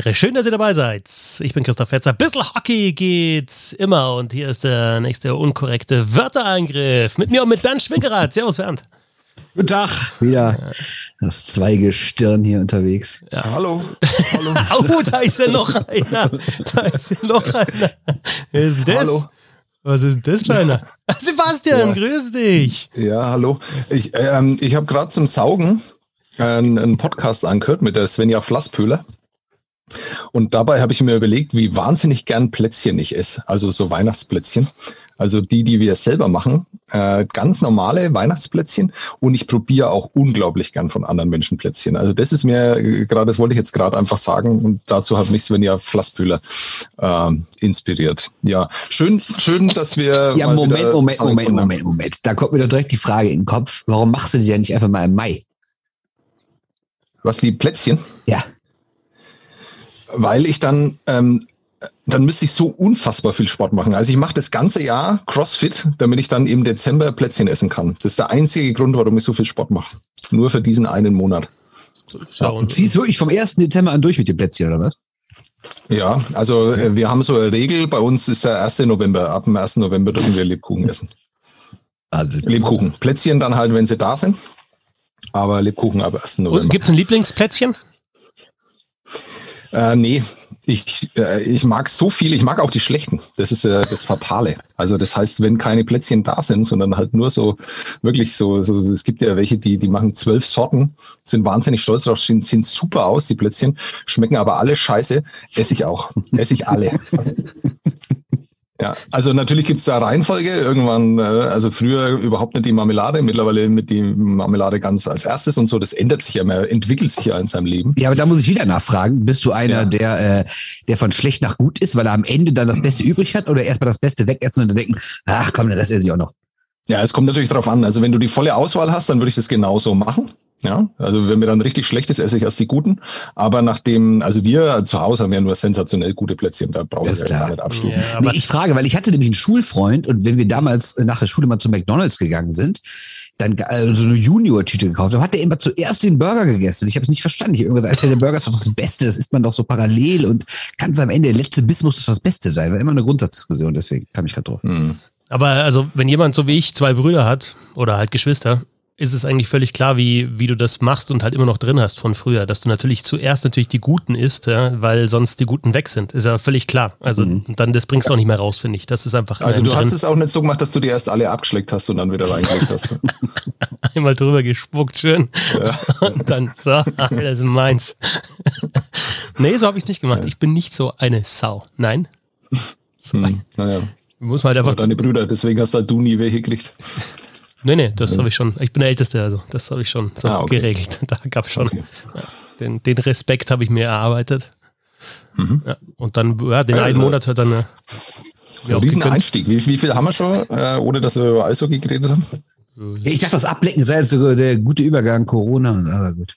Ehre. Schön, dass ihr dabei seid. Ich bin Christoph Fetzer. Bissl Hockey geht's immer. Und hier ist der nächste unkorrekte Wörterangriff. Mit mir und mit Bernd Schwickerath. Servus, Bernd. Guten Tag. Wieder das Zweigestirn hier unterwegs. Ja. Hallo. Hallo. oh, da ist ja noch einer. Da ist ja noch einer. Wer ist denn das? Hallo. Was ist denn das für einer? Sebastian, ja. grüß dich. Ja, hallo. Ich, ähm, ich habe gerade zum Saugen einen, einen Podcast angehört mit der Svenja Flasspöhler. Und dabei habe ich mir überlegt, wie wahnsinnig gern Plätzchen ich esse. Also so Weihnachtsplätzchen. Also die, die wir selber machen. Äh, ganz normale Weihnachtsplätzchen. Und ich probiere auch unglaublich gern von anderen Menschen Plätzchen. Also das ist mir äh, gerade, das wollte ich jetzt gerade einfach sagen. Und dazu hat mich Svenja Flasspöhler äh, inspiriert. Ja, schön, schön, dass wir. Ja, Moment, Moment, Moment, Moment, Moment. Da kommt mir doch direkt die Frage in den Kopf. Warum machst du die denn nicht einfach mal im Mai? Was, die Plätzchen? Ja. Weil ich dann, ähm, dann müsste ich so unfassbar viel Sport machen. Also ich mache das ganze Jahr CrossFit, damit ich dann im Dezember Plätzchen essen kann. Das ist der einzige Grund, warum ich so viel Sport mache. Nur für diesen einen Monat. Ja, und ziehst du wirklich vom 1. Dezember an durch mit dem Plätzchen, oder was? Ja, also äh, wir haben so eine Regel, bei uns ist der 1. November. Ab dem 1. November dürfen wir Lebkuchen essen. Also, Lebkuchen. Plätzchen dann halt, wenn sie da sind. Aber Lebkuchen ab 1. November. Gibt es ein Lieblingsplätzchen? Äh, nee, ich, äh, ich mag so viel, ich mag auch die schlechten. Das ist äh, das Fatale. Also das heißt, wenn keine Plätzchen da sind, sondern halt nur so, wirklich so, so es gibt ja welche, die, die machen zwölf Sorten, sind wahnsinnig stolz drauf, sehen, sehen super aus, die Plätzchen, schmecken aber alle scheiße, esse ich auch. Esse ich alle. Ja, also natürlich gibt's da Reihenfolge. Irgendwann, äh, also früher überhaupt nicht die Marmelade, mittlerweile mit die Marmelade ganz als erstes und so. Das ändert sich ja, man entwickelt sich ja in seinem Leben. Ja, aber da muss ich wieder nachfragen. Bist du einer, ja. der, äh, der von schlecht nach gut ist, weil er am Ende dann das Beste übrig hat oder erstmal das Beste wegessen und dann denken, ach komm, das esse ich auch noch? Ja, es kommt natürlich darauf an. Also wenn du die volle Auswahl hast, dann würde ich das genauso machen. Ja, also wenn mir dann richtig schlecht ist, esse ich erst die guten. Aber nachdem, also wir zu Hause haben ja nur sensationell gute Plätzchen, da brauche ich ja gar nicht abstufen. Ja, nee, ich frage, weil ich hatte nämlich einen Schulfreund und wenn wir damals nach der Schule mal zu McDonalds gegangen sind, dann also so eine Junior-Tüte gekauft haben, hat er immer zuerst den Burger gegessen. Und ich habe es nicht verstanden. Ich habe immer gesagt, Alter, der Burger ist doch das Beste, das isst man doch so parallel und ganz am Ende, der letzte Biss muss das Beste sein. War immer eine Grundsatzdiskussion, deswegen kam ich gerade drauf. Hm. Aber also, wenn jemand so wie ich zwei Brüder hat oder halt Geschwister, ist es eigentlich völlig klar, wie, wie du das machst und halt immer noch drin hast von früher, dass du natürlich zuerst natürlich die Guten isst, ja, weil sonst die Guten weg sind. Ist ja völlig klar. Also mhm. dann das bringst du auch nicht mehr raus, finde ich. Das ist einfach. Also du drin. hast es auch nicht so gemacht, dass du die erst alle abgeschleckt hast und dann wieder reingelegt hast. Einmal drüber gespuckt, schön. Ja. Und dann so, ist meins. nee, so habe ich es nicht gemacht. Ich bin nicht so eine Sau. Nein. So. Hm, naja. Muss man halt einfach. Deine Brüder, deswegen hast halt du nie welche gekriegt. Nee, nee, das habe ich schon. Ich bin der Älteste, also das habe ich schon so ah, okay. geregelt. Da gab es schon okay. ja, den, den, Respekt habe ich mir erarbeitet. Mhm. Ja, und dann, ja, den also, einen Monat hat dann. Äh, ja, diesen Einstieg, wie, wie, viel haben wir schon, äh, ohne dass wir über Eishockey geredet haben? Ich dachte, das Ablecken sei jetzt so der gute Übergang Corona, aber gut.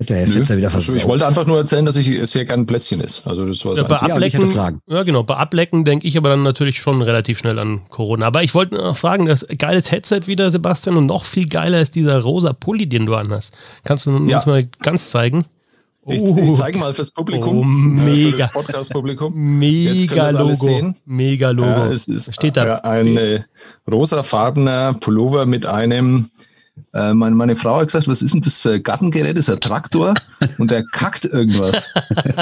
Hat der Herr Fitzer wieder versucht. Ich wollte einfach nur erzählen, dass ich sehr gern Plätzchen ist. Also das war ja, bei Ablecken, ja, ja, genau. Bei Ablecken denke ich aber dann natürlich schon relativ schnell an Corona. Aber ich wollte noch fragen, das geiles Headset wieder, Sebastian, und noch viel geiler ist dieser rosa Pulli, den du anhast. Kannst du ja. uns mal ganz zeigen? Ich, ich oh. zeige mal fürs Publikum. Oh, mega. Podcast-Publikum. Mega Logo. Mega Logo. Ja, es ist Steht da. ein äh, rosafarbener Pullover mit einem äh, meine, meine Frau hat gesagt, was ist denn das für ein Gartengerät? Das ist ein Traktor und der kackt irgendwas.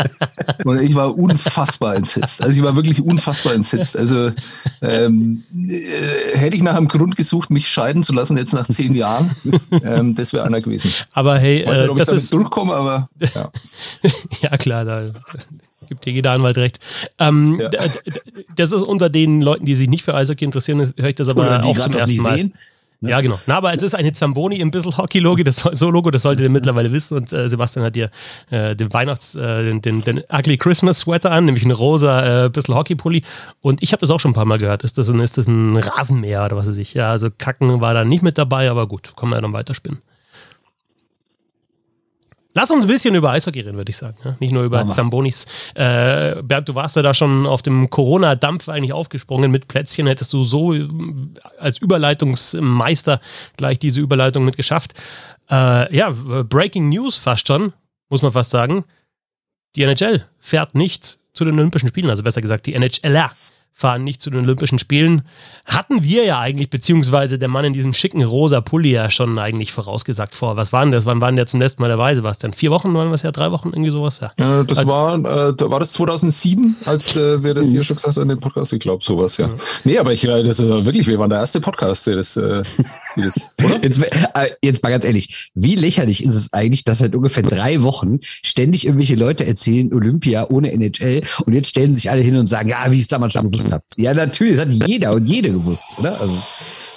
und ich war unfassbar entsetzt. Also ich war wirklich unfassbar entsetzt. Also ähm, äh, hätte ich nach einem Grund gesucht, mich scheiden zu lassen, jetzt nach zehn Jahren, ähm, das wäre einer gewesen. Aber hey, weiß nicht, ob äh, das ich ist durchkomme, aber ja. ja klar, da gibt dir jeder Anwalt recht. Ähm, ja. Das ist unter den Leuten, die sich nicht für Eishockey interessieren, höre ich das aber Oder auch zum ersten Mal. Sehen. Ne? Ja, genau. Na, aber es ist eine Zamboni im Bissel Hockey Logo, das so Logo, das solltet ihr mittlerweile wissen. Und äh, Sebastian hat dir äh, den Weihnachts, äh, den, den, den, Ugly Christmas Sweater an, nämlich einen rosa äh, Bissel Hockey Pulli. Und ich habe das auch schon ein paar Mal gehört. Ist das ein, ist das ein Rasenmäher oder was weiß ich? Ja, also Kacken war da nicht mit dabei, aber gut, kann man ja dann weiterspinnen. Lass uns ein bisschen über Eishockey reden, würde ich sagen. Nicht nur über. Zambonis. Äh, Bert, du warst ja da schon auf dem Corona-Dampf eigentlich aufgesprungen mit Plätzchen. Hättest du so äh, als Überleitungsmeister gleich diese Überleitung mit geschafft. Äh, ja, Breaking News fast schon. muss man fast sagen, die NHL fährt nicht zu den Olympischen Spielen, also besser gesagt, die NHLer fahren nicht zu den Olympischen Spielen. Hatten wir ja eigentlich, beziehungsweise der Mann in diesem schicken rosa Pulli ja schon eigentlich vorausgesagt vor. Was waren das? Wann waren der zum letzten Mal dabei, Sebastian? Vier Wochen waren das ja? Drei Wochen? Irgendwie sowas? Ja, ja das also, war, äh, war das 2007, als äh, wir das hier schon gesagt haben dem Podcast? Ich glaube, sowas, ja. ja. Nee, aber ich, äh, das ist wirklich, wir waren der erste Podcast, der das, äh, das Jetzt, äh, jetzt mal ganz ehrlich, wie lächerlich ist es eigentlich, dass seit ungefähr drei Wochen ständig irgendwelche Leute erzählen, Olympia ohne NHL und jetzt stellen sich alle hin und sagen, ja, wie es damals schon gewusst habe. Ja, natürlich, das hat jeder und jede gewusst, oder? Also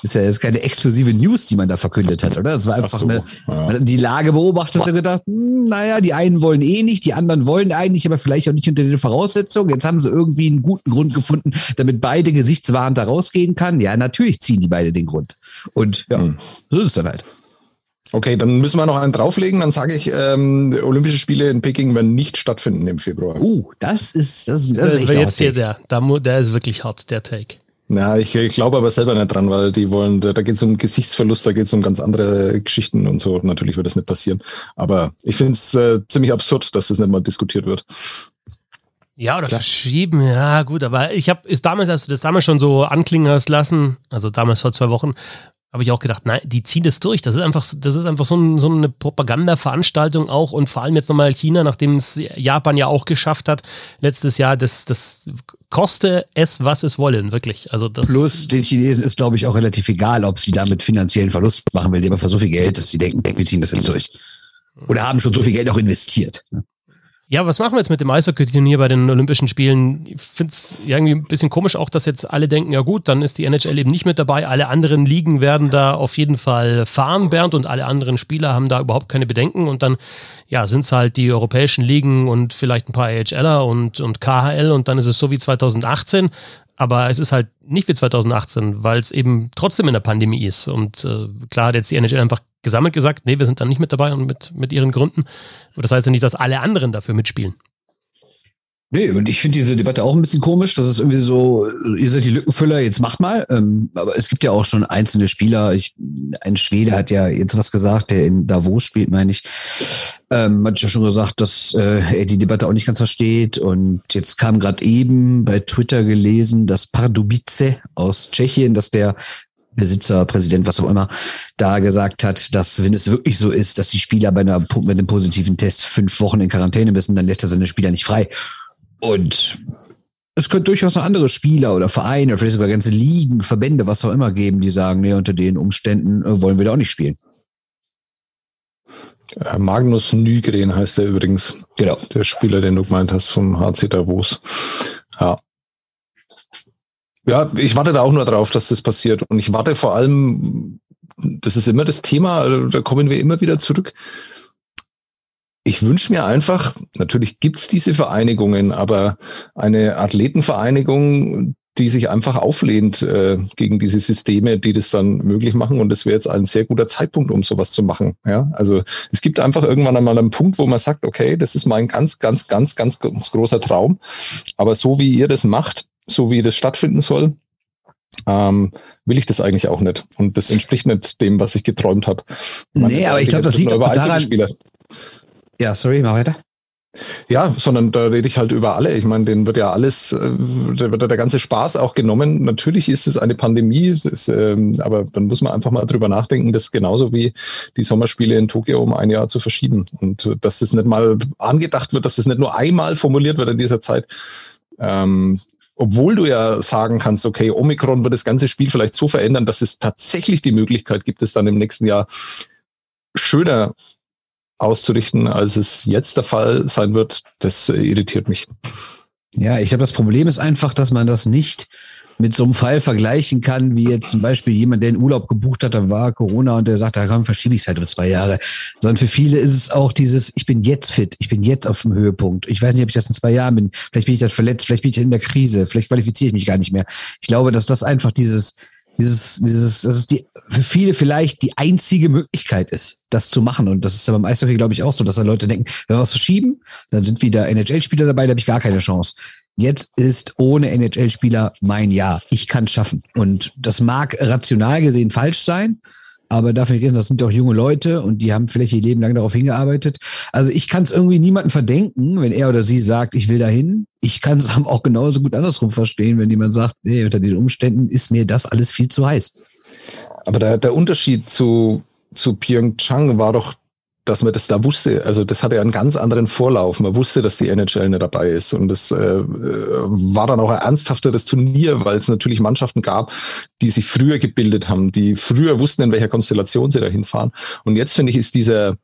ist ja jetzt keine exklusive News, die man da verkündet hat, oder? Das war einfach so, eine, ja. die Lage beobachtet und gedacht, hm, naja, die einen wollen eh nicht, die anderen wollen eigentlich, aber vielleicht auch nicht unter den Voraussetzungen. Jetzt haben sie irgendwie einen guten Grund gefunden, damit beide gesichtswahrend da rausgehen kann. Ja, natürlich ziehen die beide den Grund. Und ja, hm. so ist es dann halt. Okay, dann müssen wir noch einen drauflegen. Dann sage ich, ähm, Olympische Spiele in Peking werden nicht stattfinden im Februar. Uh, das ist, das, das ist echt jetzt hier der, der, der ist wirklich hart, der Take. Ja, ich, ich glaube aber selber nicht dran, weil die wollen, da, da geht es um Gesichtsverlust, da geht es um ganz andere Geschichten und so. Natürlich wird das nicht passieren. Aber ich finde es äh, ziemlich absurd, dass das nicht mal diskutiert wird. Ja, oder Klar. verschieben, ja, gut, aber ich habe, ist damals, hast du das damals schon so anklingen lassen, also damals vor zwei Wochen, habe ich auch gedacht, nein, die ziehen das durch. Das ist einfach, das ist einfach so, ein, so eine Propaganda-Veranstaltung auch und vor allem jetzt nochmal China, nachdem es Japan ja auch geschafft hat, letztes Jahr, das, das koste es, was es wollen, wirklich. Also das Plus den Chinesen ist, glaube ich, auch relativ egal, ob sie damit finanziellen Verlust machen, weil die einfach so viel Geld, dass sie denken, wir ziehen das jetzt durch. Oder haben schon so viel Geld auch investiert. Ja, was machen wir jetzt mit dem Eishockey-Turnier bei den Olympischen Spielen? Ich finde es irgendwie ein bisschen komisch auch, dass jetzt alle denken, ja gut, dann ist die NHL eben nicht mit dabei. Alle anderen Ligen werden da auf jeden Fall fahren, Bernd, und alle anderen Spieler haben da überhaupt keine Bedenken. Und dann, ja, sind es halt die europäischen Ligen und vielleicht ein paar AHLer und, und KHL und dann ist es so wie 2018. Aber es ist halt nicht wie 2018, weil es eben trotzdem in der Pandemie ist. Und äh, klar hat jetzt die NHL einfach gesammelt gesagt, nee, wir sind da nicht mit dabei und mit, mit ihren Gründen. Das heißt ja nicht, dass alle anderen dafür mitspielen. Nee, und ich finde diese Debatte auch ein bisschen komisch. Das ist irgendwie so, ihr seid die Lückenfüller, jetzt macht mal. Ähm, aber es gibt ja auch schon einzelne Spieler. Ich, ein Schwede hat ja jetzt was gesagt, der in Davos spielt, meine ich. Ähm, hat ja schon gesagt, dass äh, er die Debatte auch nicht ganz versteht. Und jetzt kam gerade eben bei Twitter gelesen, dass Pardubice aus Tschechien, dass der Besitzer, Präsident, was auch immer, da gesagt hat, dass wenn es wirklich so ist, dass die Spieler bei einer, mit einem positiven Test fünf Wochen in Quarantäne müssen, dann lässt er seine Spieler nicht frei. Und es könnte durchaus noch andere Spieler oder Vereine oder vielleicht sogar ganze Ligen, Verbände, was auch immer geben, die sagen, nee, unter den Umständen äh, wollen wir da auch nicht spielen. Äh, Magnus Nygren heißt er übrigens. Genau. Der Spieler, den du gemeint hast vom HC Davos. Ja. Ja, ich warte da auch nur drauf, dass das passiert. Und ich warte vor allem, das ist immer das Thema, da kommen wir immer wieder zurück ich wünsche mir einfach, natürlich gibt's diese Vereinigungen, aber eine Athletenvereinigung, die sich einfach auflehnt äh, gegen diese Systeme, die das dann möglich machen. Und das wäre jetzt ein sehr guter Zeitpunkt, um sowas zu machen. Ja, also es gibt einfach irgendwann einmal einen Punkt, wo man sagt, okay, das ist mein ganz, ganz, ganz, ganz, ganz großer Traum. Aber so wie ihr das macht, so wie das stattfinden soll, ähm, will ich das eigentlich auch nicht. Und das entspricht nicht dem, was ich geträumt habe. Nee, aber ich glaube, das liegt aber daran, ja, sorry, mach weiter. Ja, sondern da rede ich halt über alle. Ich meine, denen wird ja alles, äh, da wird ja der ganze Spaß auch genommen. Natürlich ist es eine Pandemie, ist, ähm, aber dann muss man einfach mal drüber nachdenken, das genauso wie die Sommerspiele in Tokio um ein Jahr zu verschieben. Und äh, dass das nicht mal angedacht wird, dass das nicht nur einmal formuliert wird in dieser Zeit. Ähm, obwohl du ja sagen kannst, okay, Omikron wird das ganze Spiel vielleicht so verändern, dass es tatsächlich die Möglichkeit gibt, es dann im nächsten Jahr schöner auszurichten, als es jetzt der Fall sein wird, das irritiert mich. Ja, ich glaube, das Problem ist einfach, dass man das nicht mit so einem Fall vergleichen kann, wie jetzt zum Beispiel jemand, der einen Urlaub gebucht hat, da war Corona und der sagt, da komm, verschiebe ich es halt um zwei Jahre. Sondern für viele ist es auch dieses, ich bin jetzt fit, ich bin jetzt auf dem Höhepunkt. Ich weiß nicht, ob ich das in zwei Jahren bin. Vielleicht bin ich das verletzt, vielleicht bin ich in der Krise, vielleicht qualifiziere ich mich gar nicht mehr. Ich glaube, dass das einfach dieses, dieses, dieses, das ist die, für viele vielleicht die einzige Möglichkeit ist, das zu machen. Und das ist ja beim Eishockey, glaube ich, auch so, dass da Leute denken, wenn wir was verschieben, dann sind wieder NHL-Spieler dabei, da habe ich gar keine Chance. Jetzt ist ohne NHL-Spieler mein Jahr. Ich kann es schaffen. Und das mag rational gesehen falsch sein, aber dafür das sind doch junge Leute und die haben vielleicht ihr Leben lang darauf hingearbeitet. Also ich kann es irgendwie niemandem verdenken, wenn er oder sie sagt, ich will dahin. Ich kann es auch genauso gut andersrum verstehen, wenn jemand sagt, nee, unter den Umständen ist mir das alles viel zu heiß. Aber der, der Unterschied zu, zu Pyeongchang war doch dass man das da wusste. Also das hatte einen ganz anderen Vorlauf. Man wusste, dass die NHL nicht dabei ist. Und das äh, äh, war dann auch ein ernsthafteres Turnier, weil es natürlich Mannschaften gab, die sich früher gebildet haben, die früher wussten, in welcher Konstellation sie dahin fahren. Und jetzt finde ich, ist dieser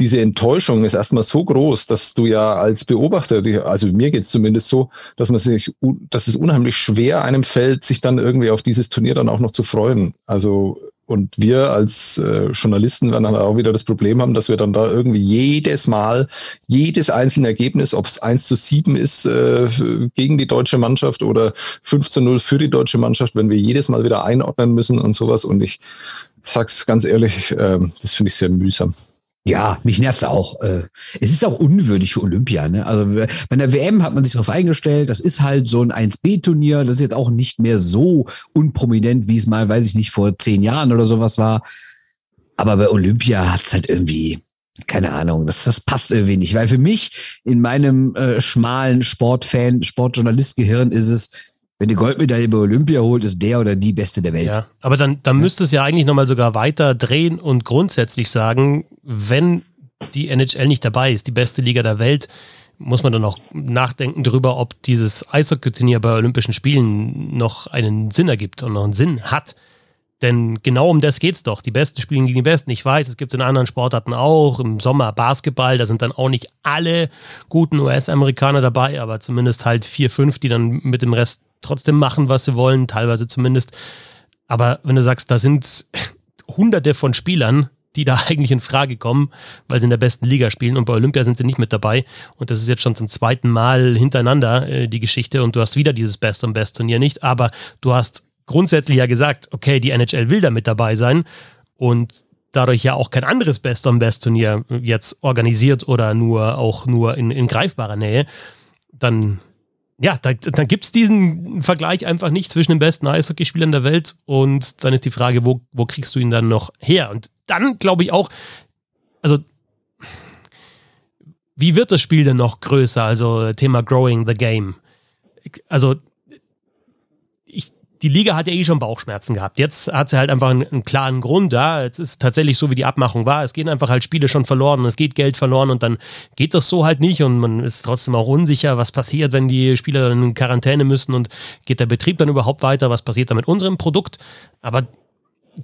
diese Enttäuschung ist erstmal so groß, dass du ja als Beobachter, also mir geht's zumindest so, dass man sich, dass es unheimlich schwer einem fällt, sich dann irgendwie auf dieses Turnier dann auch noch zu freuen. Also und wir als äh, Journalisten werden dann auch wieder das Problem haben, dass wir dann da irgendwie jedes Mal, jedes einzelne Ergebnis, ob es 1 zu 7 ist äh, gegen die deutsche Mannschaft oder 5 zu 0 für die deutsche Mannschaft, wenn wir jedes Mal wieder einordnen müssen und sowas. Und ich sag's ganz ehrlich, äh, das finde ich sehr mühsam. Ja, mich nervt's auch. Äh, es ist auch unwürdig für Olympia. Ne? Also bei der WM hat man sich darauf eingestellt, das ist halt so ein 1B-Turnier, das ist jetzt auch nicht mehr so unprominent, wie es mal, weiß ich nicht, vor zehn Jahren oder sowas war. Aber bei Olympia hat's halt irgendwie, keine Ahnung, das, das passt irgendwie nicht. Weil für mich in meinem äh, schmalen Sportfan, Sportjournalist-Gehirn ist es, wenn die Goldmedaille bei Olympia holt, ist der oder die Beste der Welt. Ja, aber dann, dann ja. müsste es ja eigentlich nochmal sogar weiter drehen und grundsätzlich sagen, wenn die NHL nicht dabei ist, die beste Liga der Welt, muss man dann auch nachdenken darüber, ob dieses Eishockey-Turnier bei Olympischen Spielen noch einen Sinn ergibt und noch einen Sinn hat. Denn genau um das geht es doch. Die Besten spielen gegen die Besten. Ich weiß, es gibt es in anderen Sportarten auch. Im Sommer Basketball, da sind dann auch nicht alle guten US-Amerikaner dabei, aber zumindest halt vier, fünf, die dann mit dem Rest trotzdem machen, was sie wollen, teilweise zumindest. Aber wenn du sagst, da sind hunderte von Spielern, die da eigentlich in Frage kommen, weil sie in der besten Liga spielen und bei Olympia sind sie nicht mit dabei. Und das ist jetzt schon zum zweiten Mal hintereinander äh, die Geschichte und du hast wieder dieses Best- und Best-Turnier nicht, aber du hast grundsätzlich ja gesagt, okay, die NHL will da mit dabei sein und dadurch ja auch kein anderes Best- und Best-Turnier jetzt organisiert oder nur auch nur in, in greifbarer Nähe, dann ja, da, dann gibt es diesen Vergleich einfach nicht zwischen den besten Eishockeyspielern der Welt und dann ist die Frage, wo, wo kriegst du ihn dann noch her? Und dann glaube ich auch, also wie wird das Spiel denn noch größer? Also Thema Growing the Game. Also die Liga hat ja eh schon Bauchschmerzen gehabt. Jetzt hat sie halt einfach einen, einen klaren Grund da. Ja. Jetzt ist tatsächlich so, wie die Abmachung war. Es gehen einfach halt Spiele schon verloren und es geht Geld verloren und dann geht das so halt nicht und man ist trotzdem auch unsicher, was passiert, wenn die Spieler dann in Quarantäne müssen und geht der Betrieb dann überhaupt weiter, was passiert da mit unserem Produkt. Aber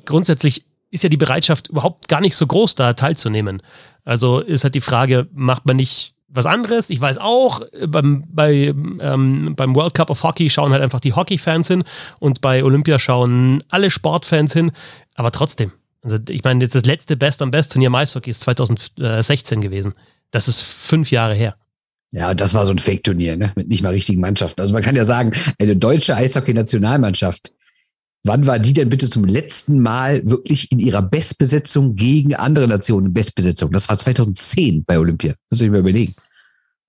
grundsätzlich ist ja die Bereitschaft überhaupt gar nicht so groß, da teilzunehmen. Also ist halt die Frage, macht man nicht was anderes. Ich weiß auch, beim, bei, ähm, beim World Cup of Hockey schauen halt einfach die Hockey-Fans hin und bei Olympia schauen alle Sportfans hin. Aber trotzdem, also ich meine, jetzt das letzte Best am Best Turnier im Eishockey ist 2016 gewesen. Das ist fünf Jahre her. Ja, das war so ein Fake-Turnier, ne? Mit nicht mal richtigen Mannschaften. Also man kann ja sagen, eine deutsche Eishockey-Nationalmannschaft, wann war die denn bitte zum letzten Mal wirklich in ihrer Bestbesetzung gegen andere Nationen Bestbesetzung? Das war 2010 bei Olympia. Das muss ich mir überlegen.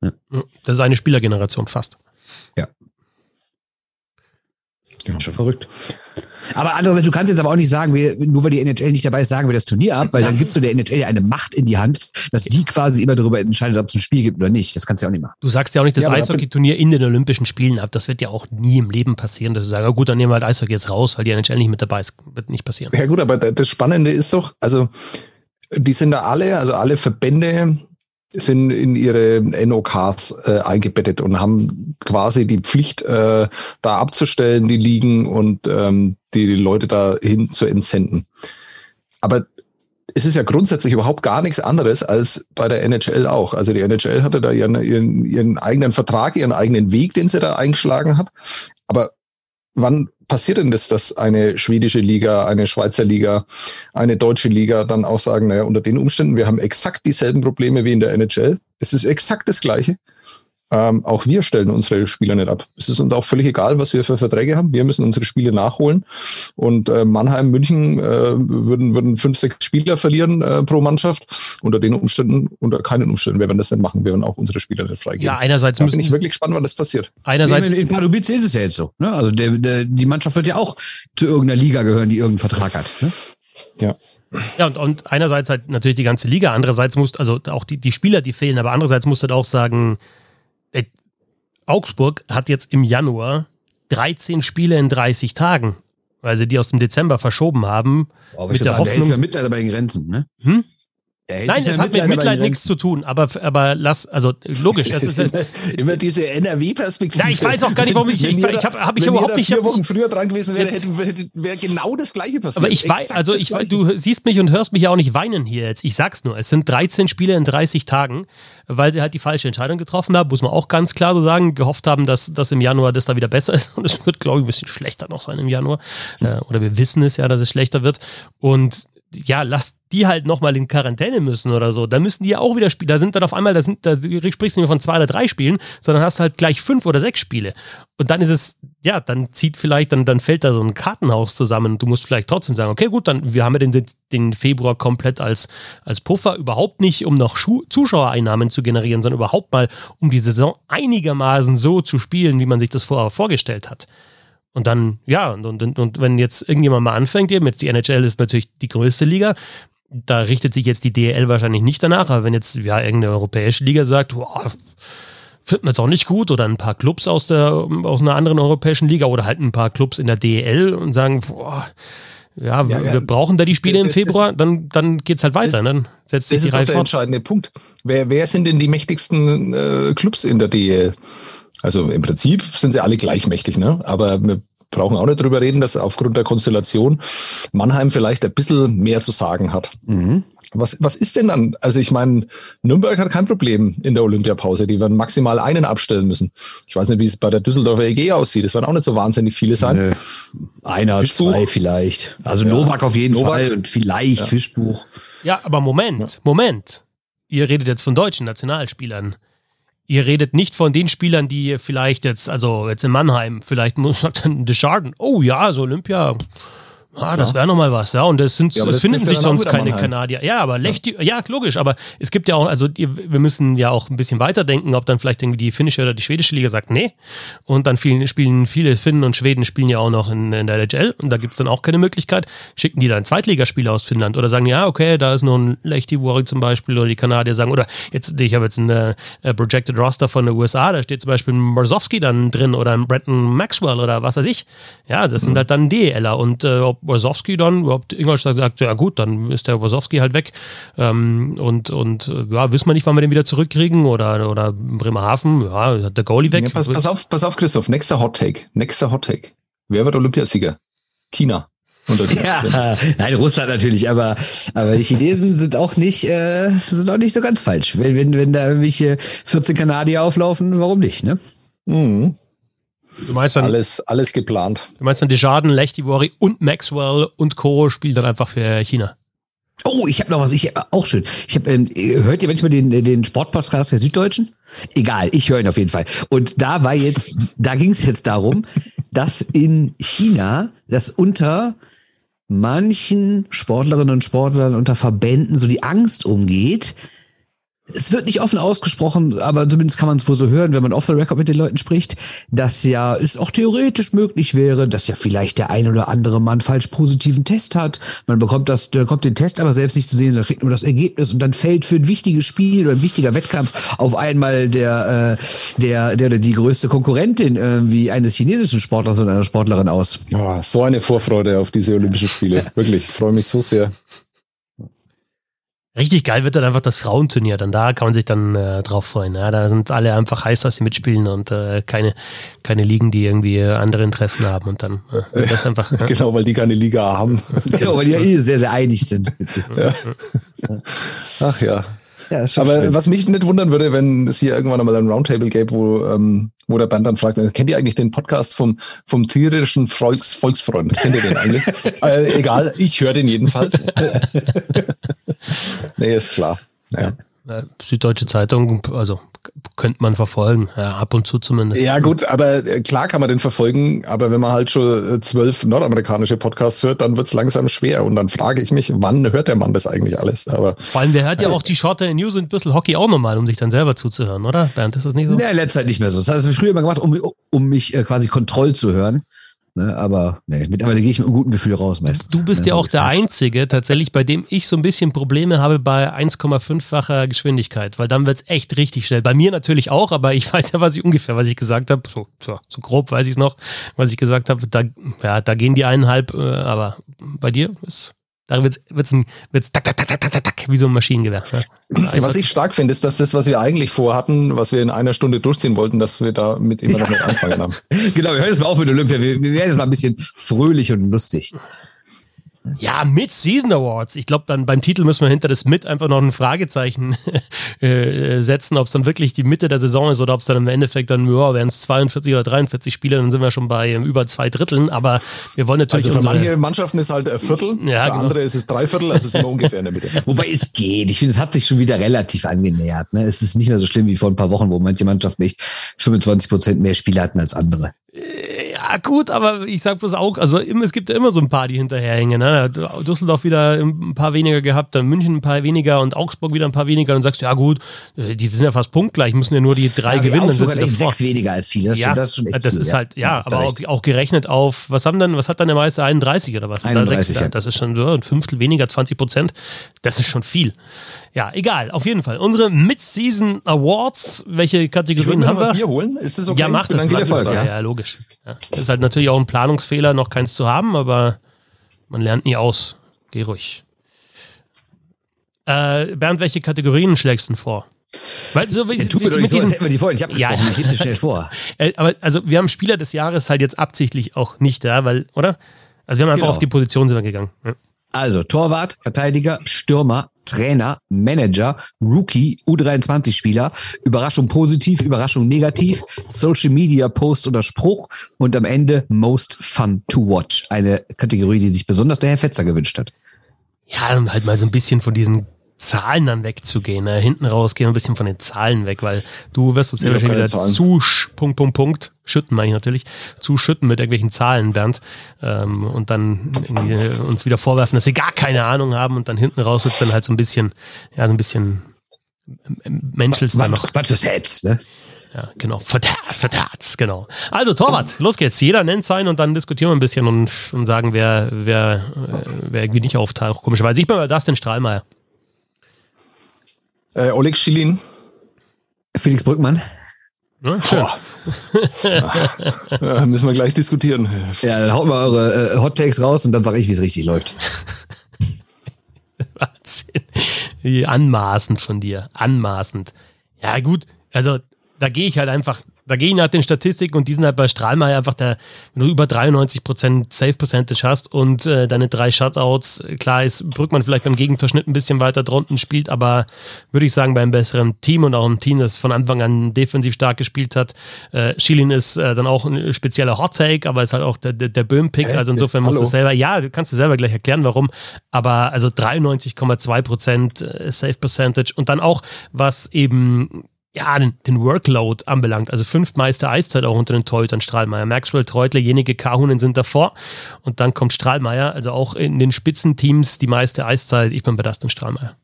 Ja. Das ist eine Spielergeneration fast. Ja. Ja, schon verrückt. Aber andererseits, du kannst jetzt aber auch nicht sagen, wir, nur weil die NHL nicht dabei ist, sagen wir das Turnier ab, weil dann gibst du der NHL ja eine Macht in die Hand, dass die quasi immer darüber entscheidet, ob es ein Spiel gibt oder nicht. Das kannst du ja auch nicht machen. Du sagst ja auch nicht das ja, Eishockey-Turnier in den Olympischen Spielen ab. Das wird ja auch nie im Leben passieren, dass du sagst, oh gut, dann nehmen wir halt Eishockey jetzt raus, weil die NHL nicht mit dabei ist. Wird nicht passieren. Ja gut, aber das Spannende ist doch, also die sind da alle, also alle Verbände sind in ihre NOKs äh, eingebettet und haben quasi die Pflicht, äh, da abzustellen, die liegen und ähm, die Leute dahin zu entsenden. Aber es ist ja grundsätzlich überhaupt gar nichts anderes als bei der NHL auch. Also die NHL hatte da ihren, ihren, ihren eigenen Vertrag, ihren eigenen Weg, den sie da eingeschlagen hat. Aber wann passiert denn das, dass eine schwedische Liga, eine Schweizer Liga, eine deutsche Liga dann auch sagen, naja, unter den Umständen, wir haben exakt dieselben Probleme wie in der NHL. Es ist exakt das Gleiche. Ähm, auch wir stellen unsere Spieler nicht ab. Es ist uns auch völlig egal, was wir für Verträge haben. Wir müssen unsere Spiele nachholen. Und äh, Mannheim, München äh, würden, würden fünf, sechs Spieler verlieren äh, pro Mannschaft. Unter den Umständen, unter keinen Umständen werden wir das nicht machen. Wir werden auch unsere Spieler nicht freigeben. Ja, einerseits da bin ich wirklich gespannt, wann das passiert. Einerseits in, in Pardubice ist es ja jetzt so. Ne? Also der, der, die Mannschaft wird ja auch zu irgendeiner Liga gehören, die irgendeinen Vertrag hat. Ne? Ja. Ja, und, und einerseits halt natürlich die ganze Liga, andererseits muss, also auch die, die Spieler, die fehlen, aber andererseits musst du halt auch sagen, Augsburg hat jetzt im Januar 13 Spiele in 30 Tagen, weil sie die aus dem Dezember verschoben haben. Oh, mit der Hoffnung. Der Mitleid bei den Grenzen, ne? Hm? Nein, es hat mit Mitleid nichts zu tun, aber, aber lass, also logisch. Das ist, immer, immer diese NRW-Perspektive. Nein, ich weiß auch gar nicht, warum ich, ich, ich, habe hab ich überhaupt nicht. vier Wochen früher dran gewesen wäre, wäre genau das gleiche passiert. Aber ich weiß, also ich, du siehst mich und hörst mich ja auch nicht weinen hier jetzt. Ich sag's nur, es sind 13 Spiele in 30 Tagen, weil sie halt die falsche Entscheidung getroffen haben, muss man auch ganz klar so sagen, gehofft haben, dass das im Januar das da wieder besser ist. Und es wird, glaube ich, ein bisschen schlechter noch sein im Januar. Äh, oder wir wissen es ja, dass es schlechter wird. Und ja, lass die halt nochmal in Quarantäne müssen oder so. Da müssen die ja auch wieder spielen. Da sind dann auf einmal, da, sind, da sprichst du nicht von zwei oder drei Spielen, sondern hast halt gleich fünf oder sechs Spiele. Und dann ist es, ja, dann zieht vielleicht, dann, dann fällt da so ein Kartenhaus zusammen und du musst vielleicht trotzdem sagen, okay, gut, dann, wir haben ja den, den Februar komplett als, als Puffer, überhaupt nicht, um noch Schu Zuschauereinnahmen zu generieren, sondern überhaupt mal, um die Saison einigermaßen so zu spielen, wie man sich das vorher vorgestellt hat. Und dann, ja, und, und, und wenn jetzt irgendjemand mal anfängt, eben jetzt die NHL ist natürlich die größte Liga, da richtet sich jetzt die DL wahrscheinlich nicht danach, aber wenn jetzt ja irgendeine europäische Liga sagt, boah, finden wir jetzt auch nicht gut, oder ein paar Clubs aus, der, aus einer anderen europäischen Liga oder halt ein paar Clubs in der DL und sagen, boah, ja, ja, wir ja. brauchen da die Spiele im Februar, dann, dann geht es halt weiter. Das, dann setzt sich das die ist Reihe doch der entscheidende Punkt. Wer, wer sind denn die mächtigsten äh, Clubs in der DL? Also im Prinzip sind sie alle gleichmächtig, ne? aber wir brauchen auch nicht drüber reden, dass aufgrund der Konstellation Mannheim vielleicht ein bisschen mehr zu sagen hat. Mhm. Was, was ist denn dann? Also ich meine, Nürnberg hat kein Problem in der Olympiapause. Die werden maximal einen abstellen müssen. Ich weiß nicht, wie es bei der Düsseldorfer EG aussieht. Das werden auch nicht so wahnsinnig viele sein. Nö. Einer, Fischbuch. zwei vielleicht. Also ja. Novak auf jeden Novak. Fall und vielleicht ja. Fischbuch. Ja, aber Moment, Moment. Ihr redet jetzt von deutschen Nationalspielern. Ihr redet nicht von den Spielern, die vielleicht jetzt, also jetzt in Mannheim, vielleicht muss man dann Descharden, oh ja, so also Olympia, Ah, das wäre nochmal was, ja. Und es, sind, ja, es finden sich sonst keine Kanadier. Ja, aber Lechti, ja. ja, logisch, aber es gibt ja auch, also wir müssen ja auch ein bisschen weiterdenken, ob dann vielleicht irgendwie die finnische oder die schwedische Liga sagt, nee. Und dann spielen, spielen viele Finnen und Schweden spielen ja auch noch in, in der LHL und da gibt es dann auch keine Möglichkeit. Schicken die dann Zweitligaspieler aus Finnland oder sagen, ja, okay, da ist noch ein Lechti Warwick zum Beispiel oder die Kanadier sagen, oder jetzt, ich habe jetzt ein äh, Projected Roster von den USA, da steht zum Beispiel ein Marzowski dann drin oder ein Bretton Maxwell oder was weiß ich. Ja, das mhm. sind halt dann DLer und äh, ob Wasowski dann, überhaupt Ingolstadt sagt, ja gut, dann ist der Wasowski halt weg. Ähm, und, und ja, wissen wir nicht, wann wir den wieder zurückkriegen oder, oder Bremerhaven, ja, hat der Goalie weg. Ja, pass, pass, auf, pass auf, Christoph, nächster Hot Take. Nächster Hot Take. Wer wird Olympiasieger? China. Ja, nein, Russland natürlich, aber, aber die Chinesen sind auch nicht, äh, sind auch nicht so ganz falsch. Wenn, wenn, wenn da irgendwelche 14 Kanadier auflaufen, warum nicht, ne? Mhm. Du meinst dann, alles, alles geplant. Du meinst dann Desjardins, Lechtivori und Maxwell und Co. spielen dann einfach für China. Oh, ich habe noch was, ich auch schön. Ich habe ähm, hört ihr manchmal den den Sportpodcast der Süddeutschen? Egal, ich höre ihn auf jeden Fall. Und da war jetzt, da ging es jetzt darum, dass in China das unter manchen Sportlerinnen und Sportlern unter Verbänden so die Angst umgeht, es wird nicht offen ausgesprochen, aber zumindest kann man es wohl so hören, wenn man off the record mit den Leuten spricht, dass ja es auch theoretisch möglich wäre, dass ja vielleicht der ein oder andere Mann falsch positiven Test hat. Man bekommt das, bekommt den Test aber selbst nicht zu sehen, sondern kriegt nur das Ergebnis und dann fällt für ein wichtiges Spiel oder ein wichtiger Wettkampf auf einmal der, äh, der, der oder die größte Konkurrentin irgendwie eines chinesischen Sportlers oder einer Sportlerin aus. Oh, so eine Vorfreude auf diese Olympischen Spiele. Wirklich, ich freue mich so sehr. Richtig geil wird dann einfach das Frauenturnier. Dann da kann man sich dann äh, drauf freuen. Ja, da sind alle einfach heiß, dass sie mitspielen und äh, keine, keine Ligen, die irgendwie andere Interessen haben. Und dann äh, das einfach. Ja. Genau, weil die keine Liga haben. genau, weil die ja eh sehr, sehr einig sind. Ja. Ach ja. Ja, Aber schön. was mich nicht wundern würde, wenn es hier irgendwann einmal ein Roundtable gäbe, wo, ähm, wo der Band dann fragt, äh, kennt ihr eigentlich den Podcast vom, vom tierischen Volks, Volksfreund? Kennt ihr den eigentlich? äh, egal, ich höre den jedenfalls. nee, ist klar. Ja. Süddeutsche Zeitung, also könnte man verfolgen, ja, ab und zu zumindest. Ja gut, aber äh, klar kann man den verfolgen, aber wenn man halt schon äh, zwölf nordamerikanische Podcasts hört, dann wird es langsam schwer und dann frage ich mich, wann hört der Mann das eigentlich alles? Aber Vor allem, der hört ja äh, auch die Shorter News und ein bisschen Hockey auch nochmal, um sich dann selber zuzuhören, oder? Bernd, ist das nicht so? Nee, letzter Zeit nicht mehr so. Das hat es früher immer gemacht, um, um mich äh, quasi Kontroll zu hören. Ne? Aber nee, mittlerweile gehe ich mit einem guten Gefühl raus meistens. Du bist ne? ja auch der Einzige, tatsächlich, bei dem ich so ein bisschen Probleme habe bei 1,5-facher Geschwindigkeit, weil dann wird es echt richtig schnell. Bei mir natürlich auch, aber ich weiß ja, was ich ungefähr, was ich gesagt habe. So, so, so, grob weiß ich es noch, was ich gesagt habe. Da, ja, da gehen die eineinhalb, äh, aber bei dir ist da wird es wird's tak, tak, tak, tak, tak, tak, wie so ein Maschinengewehr. Ne? Also, was ich stark finde, ist, dass das, was wir eigentlich vorhatten, was wir in einer Stunde durchziehen wollten, dass wir da mit immer noch nicht anfangen haben. genau, wir hören jetzt mal auf mit Olympia. Wir, wir werden jetzt mal ein bisschen fröhlich und lustig. Ja, Mid-Season Awards. Ich glaube, dann beim Titel müssen wir hinter das Mid einfach noch ein Fragezeichen äh, setzen, ob es dann wirklich die Mitte der Saison ist oder ob es dann im Endeffekt dann, ja, wären es 42 oder 43 Spiele, dann sind wir schon bei ähm, über zwei Dritteln. Aber wir wollen natürlich. Also für manche Mannschaften ist halt ein Viertel, ja, für genau. andere ist es drei Viertel, also sind wir ungefähr in der Mitte. Wobei es geht. Ich finde, es hat sich schon wieder relativ angenähert. Ne? Es ist nicht mehr so schlimm wie vor ein paar Wochen, wo manche Mannschaften nicht 25 Prozent mehr Spiele hatten als andere. Ja, gut, aber ich sag bloß auch, also es gibt ja immer so ein paar, die hinterherhängen. Ne? Düsseldorf wieder ein paar weniger gehabt, dann München ein paar weniger und Augsburg wieder ein paar weniger. Und sagst du, ja gut, äh, die sind ja fast punktgleich, müssen ja nur die drei ja, gewinnen. Dann sind sie sechs weniger als viele. Das, ja, das ist schon echt Das viel, ist halt, ja, ja aber auch, auch, gerechnet auf, was haben denn, was hat dann der Meister? 31 oder was? 31, da, das ist schon so ein Fünftel weniger, 20 Prozent. Das ist schon viel. Ja, egal, auf jeden Fall. Unsere Mid-Season Awards, welche Kategorien haben wir? Bier holen? Ist das okay? Ja, macht das. Erfolg, ja. ja, logisch. Ja. Das ist halt natürlich auch ein Planungsfehler, noch keins zu haben, aber man lernt nie aus. Geh ruhig. Äh, Bernd, welche Kategorien schlägst du vor? Weil, so, wie, ja, tut mir doch nicht so, als hätten wir die vorhin nicht abgesprochen. Ja. Ich lese schnell vor. Äh, aber also wir haben Spieler des Jahres halt jetzt absichtlich auch nicht da, weil, oder? Also wir haben einfach genau. auf die Position sind wir gegangen. Ja. Also Torwart, Verteidiger, Stürmer, Trainer, Manager, Rookie, U23-Spieler, Überraschung positiv, Überraschung negativ, Social Media Post oder Spruch und am Ende Most Fun to Watch. Eine Kategorie, die sich besonders der Herr Fetzer gewünscht hat. Ja, halt mal so ein bisschen von diesen Zahlen dann wegzugehen. Ne? Hinten raus gehen wir ein bisschen von den Zahlen weg, weil du wirst uns ja wahrscheinlich wieder Zahlen. zu Punkt, Punkt, Punkt, schütten meine ich natürlich, zuschütten mit irgendwelchen Zahlen, Bernd, ähm, und dann uns wieder vorwerfen, dass sie gar keine Ahnung haben und dann hinten raus wird es dann halt so ein bisschen, ja, so ein bisschen menschelst dann noch. Was fürs Hetz, ne? Ja, genau. Vertats, genau. Also, Torwart, los geht's. Jeder nennt sein und dann diskutieren wir ein bisschen und, und sagen, wer, wer, wer irgendwie nicht auftaucht. Komischerweise. Ich bin mal das, den Strahlmeier. Äh, Oleg Schilin. Felix Brückmann. Ja, schön. ja, müssen wir gleich diskutieren. Ja, dann haut mal eure äh, Hot Takes raus und dann sage ich, wie es richtig läuft. Wahnsinn. Anmaßend von dir. Anmaßend. Ja, gut. Also, da gehe ich halt einfach da gehe ich nach den Statistiken und die sind halt bei Strahlmeier einfach der, wenn du über 93% Safe Percentage hast und äh, deine drei Shutouts, klar ist Brückmann vielleicht beim Gegentorschnitt ein bisschen weiter drunten spielt, aber würde ich sagen, beim besseren Team und auch ein Team, das von Anfang an defensiv stark gespielt hat. Äh, Schilin ist äh, dann auch ein spezieller Hot Take, aber ist halt auch der, der, der Böhm-Pick, also insofern musst du selber, ja, du kannst du selber gleich erklären, warum, aber also 93,2% äh, Safe Percentage und dann auch, was eben ja, den, den, Workload anbelangt. Also fünf Meister Eiszeit auch unter den Torhütern Strahlmeier. Maxwell, Treutler, jenige Kahunen sind davor. Und dann kommt Strahlmeier, also auch in den Spitzenteams die meiste Eiszeit. Ich bin bei Dustin Strahlmeier.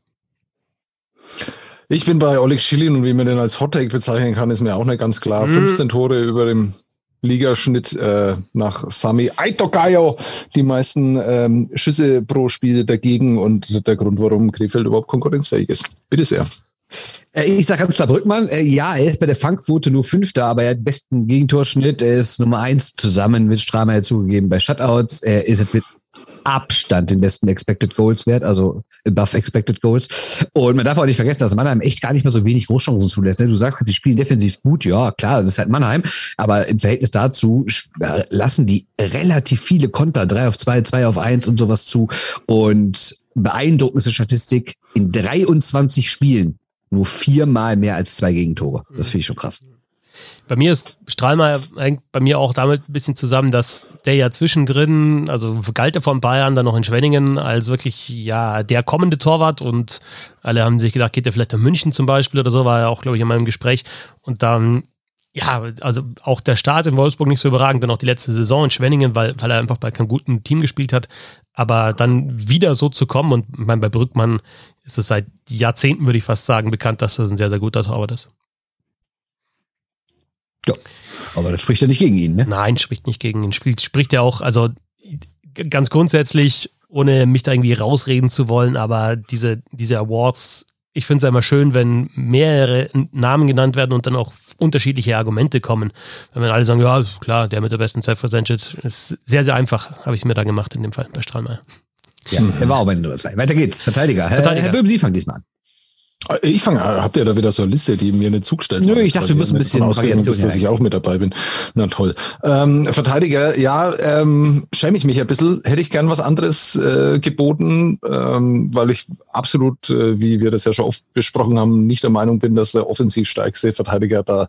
Ich bin bei Oleg Schilin und wie man den als Hottake bezeichnen kann, ist mir auch nicht ganz klar. Mhm. 15 Tore über dem Ligaschnitt äh, nach Sami Aitokayo. Die meisten ähm, Schüsse pro Spiel dagegen und der Grund, warum Krefeld überhaupt konkurrenzfähig ist. Bitte sehr. Äh, ich sage ganz klar Brückmann, äh, ja, er ist bei der Fangquote nur Fünfter, aber er hat den besten Gegentorschnitt. Er ist Nummer eins zusammen mit Stramer zugegeben bei Shutouts. Er ist mit Abstand den besten Expected Goals wert, also above Expected Goals. Und man darf auch nicht vergessen, dass Mannheim echt gar nicht mehr so wenig Großchancen zulässt. Ne? Du sagst, die spielen defensiv gut, ja, klar, das ist halt Mannheim, aber im Verhältnis dazu äh, lassen die relativ viele Konter, drei auf zwei, zwei auf eins und sowas zu. Und beeindruckendste Statistik, in 23 Spielen nur viermal mehr als zwei Gegentore. Das finde ich schon krass. Bei mir ist Strahlmeier hängt bei mir auch damit ein bisschen zusammen, dass der ja zwischendrin, also galt er von Bayern dann noch in Schwenningen als wirklich ja der kommende Torwart und alle haben sich gedacht, geht der vielleicht nach München zum Beispiel oder so, war ja auch, glaube ich, in meinem Gespräch. Und dann, ja, also auch der Start in Wolfsburg nicht so überragend, dann auch die letzte Saison in Schwenningen, weil, weil er einfach bei keinem guten Team gespielt hat. Aber dann wieder so zu kommen und ich meine, bei Brückmann ist es seit Jahrzehnten, würde ich fast sagen, bekannt, dass das ein sehr, sehr guter Torwart ist. Ja, aber das spricht ja nicht gegen ihn, ne? Nein, spricht nicht gegen ihn. Spricht, spricht ja auch, also ganz grundsätzlich, ohne mich da irgendwie rausreden zu wollen, aber diese, diese Awards, ich finde es ja immer schön, wenn mehrere Namen genannt werden und dann auch unterschiedliche Argumente kommen. Wenn wir alle sagen, ja, klar, der mit der besten Zeit Percentage ist sehr, sehr einfach, habe ich mir da gemacht in dem Fall bei Strahlmeier. Ja, er war auch wenn du das Weiter geht's. Verteidiger. Verteidiger. Herr Böhm, Sie fangen diesmal an. Ich fange, habt ihr da wieder so eine Liste, die mir nicht zugestellt Nö, ich dachte, wir müssen ein bisschen ausgehen, bis, dass ich auch mit dabei bin. Na toll. Ähm, Verteidiger, ja, ähm, schäme ich mich ein bisschen. Hätte ich gern was anderes äh, geboten, ähm, weil ich absolut, äh, wie wir das ja schon oft besprochen haben, nicht der Meinung bin, dass der offensiv stärkste Verteidiger da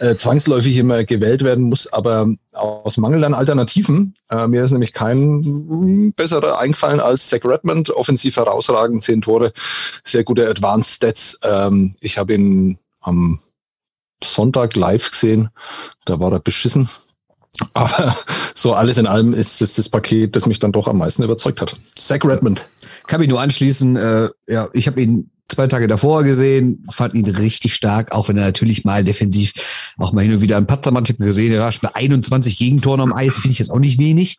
äh, zwangsläufig immer gewählt werden muss. Aber aus Mangel an Alternativen, äh, mir ist nämlich kein besserer eingefallen als Zach Redmond, offensiv herausragend, zehn Tore, sehr gute Advanced Stats. Ähm, ich habe ihn am Sonntag live gesehen. Da war er beschissen. Aber so alles in allem ist es das Paket, das mich dann doch am meisten überzeugt hat. Zach Redmond. Kann mich nur anschließen. Äh, ja, ich habe ihn zwei Tage davor gesehen, fand ihn richtig stark, auch wenn er natürlich mal defensiv auch mal hin und wieder einen Patzer-Tipp gesehen hat. Er war schon bei 21 Gegentoren am Eis, finde ich jetzt auch nicht wenig.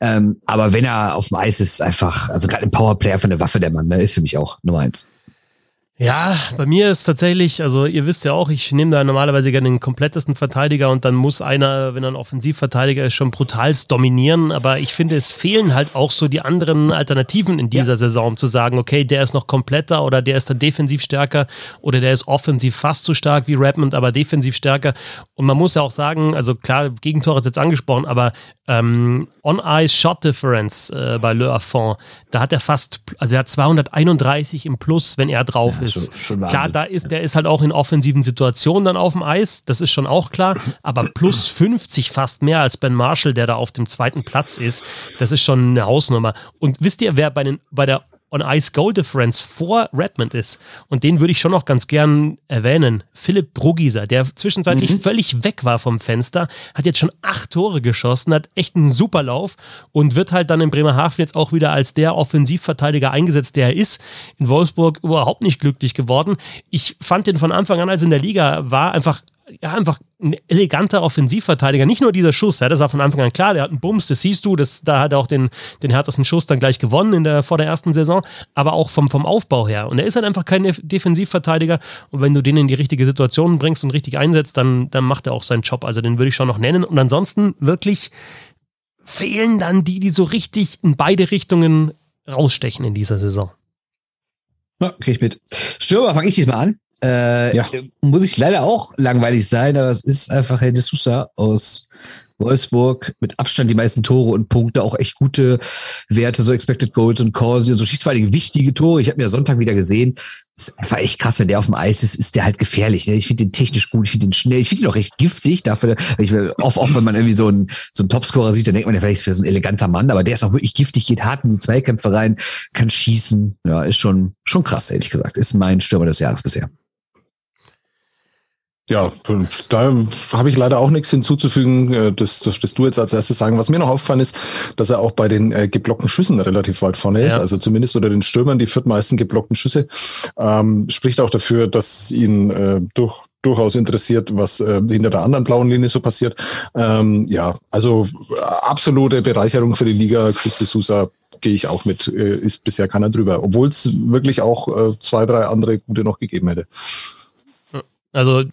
Ähm, aber wenn er auf dem Eis ist, einfach, also gerade im Powerplayer von der Waffe der Mann, der ist für mich auch Nummer eins. Ja, bei mir ist tatsächlich, also ihr wisst ja auch, ich nehme da normalerweise gerne den komplettesten Verteidiger und dann muss einer, wenn er ein Offensivverteidiger ist, schon brutalst dominieren. Aber ich finde, es fehlen halt auch so die anderen Alternativen in dieser ja. Saison, um zu sagen, okay, der ist noch kompletter oder der ist dann defensiv stärker oder der ist offensiv fast so stark wie Redmond, aber defensiv stärker. Und man muss ja auch sagen, also klar, Gegentor ist jetzt angesprochen, aber ähm, On-Ice Shot Difference äh, bei Le Affont, da hat er fast, also er hat 231 im Plus, wenn er drauf ja, ist. Schon, schon klar, da ist, der ist halt auch in offensiven Situationen dann auf dem Eis, das ist schon auch klar, aber plus 50 fast mehr als Ben Marshall, der da auf dem zweiten Platz ist, das ist schon eine Hausnummer. Und wisst ihr, wer bei, den, bei der On-Ice-Goal-Difference vor Redmond ist. Und den würde ich schon noch ganz gern erwähnen. Philipp Brugieser, der zwischenzeitlich mhm. völlig weg war vom Fenster, hat jetzt schon acht Tore geschossen, hat echt einen super Lauf und wird halt dann in Bremerhaven jetzt auch wieder als der Offensivverteidiger eingesetzt, der er ist. In Wolfsburg überhaupt nicht glücklich geworden. Ich fand den von Anfang an, als er in der Liga war, einfach ja, einfach ein eleganter Offensivverteidiger. Nicht nur dieser Schuss, ja, das war von Anfang an klar, der hat einen Bums, das siehst du, das, da hat er auch den, den härtesten Schuss dann gleich gewonnen in der, vor der ersten Saison, aber auch vom, vom Aufbau her. Und er ist halt einfach kein Defensivverteidiger und wenn du den in die richtige Situation bringst und richtig einsetzt, dann, dann macht er auch seinen Job. Also den würde ich schon noch nennen. Und ansonsten wirklich fehlen dann die, die so richtig in beide Richtungen rausstechen in dieser Saison. Ja, krieg ich mit. Stürmer, fange ich diesmal an. Äh, ja. Muss ich leider auch langweilig sein, aber es ist einfach Herr de Sousa aus Wolfsburg mit Abstand die meisten Tore und Punkte, auch echt gute Werte, so Expected Goals und Calls, so schießt vor allem wichtige Tore. Ich habe mir Sonntag wieder gesehen. Das ist einfach echt krass, wenn der auf dem Eis ist, ist der halt gefährlich. Ne? Ich finde den technisch gut, ich finde den schnell, ich finde ihn auch recht giftig. Dafür, ich, oft, oft, wenn man irgendwie so einen, so einen Topscorer sieht, dann denkt man ja vielleicht, ist so ein eleganter Mann, aber der ist auch wirklich giftig, geht hart in die Zweikämpfe rein, kann schießen. Ja, ist schon, schon krass, ehrlich gesagt. Ist mein Stürmer des Jahres bisher. Ja, da habe ich leider auch nichts hinzuzufügen. Äh, das, das, du jetzt als erstes sagen. Was mir noch aufgefallen ist, dass er auch bei den äh, geblockten Schüssen relativ weit vorne ist. Also zumindest unter den Stürmern die viertmeisten geblockten Schüsse. Ähm, spricht auch dafür, dass ihn äh, durch, durchaus interessiert, was äh, hinter der anderen blauen Linie so passiert. Ähm, ja, also äh, absolute Bereicherung für die Liga. Christi Sousa gehe ich auch mit, äh, ist bisher keiner drüber, obwohl es wirklich auch äh, zwei, drei andere gute noch gegeben hätte. Also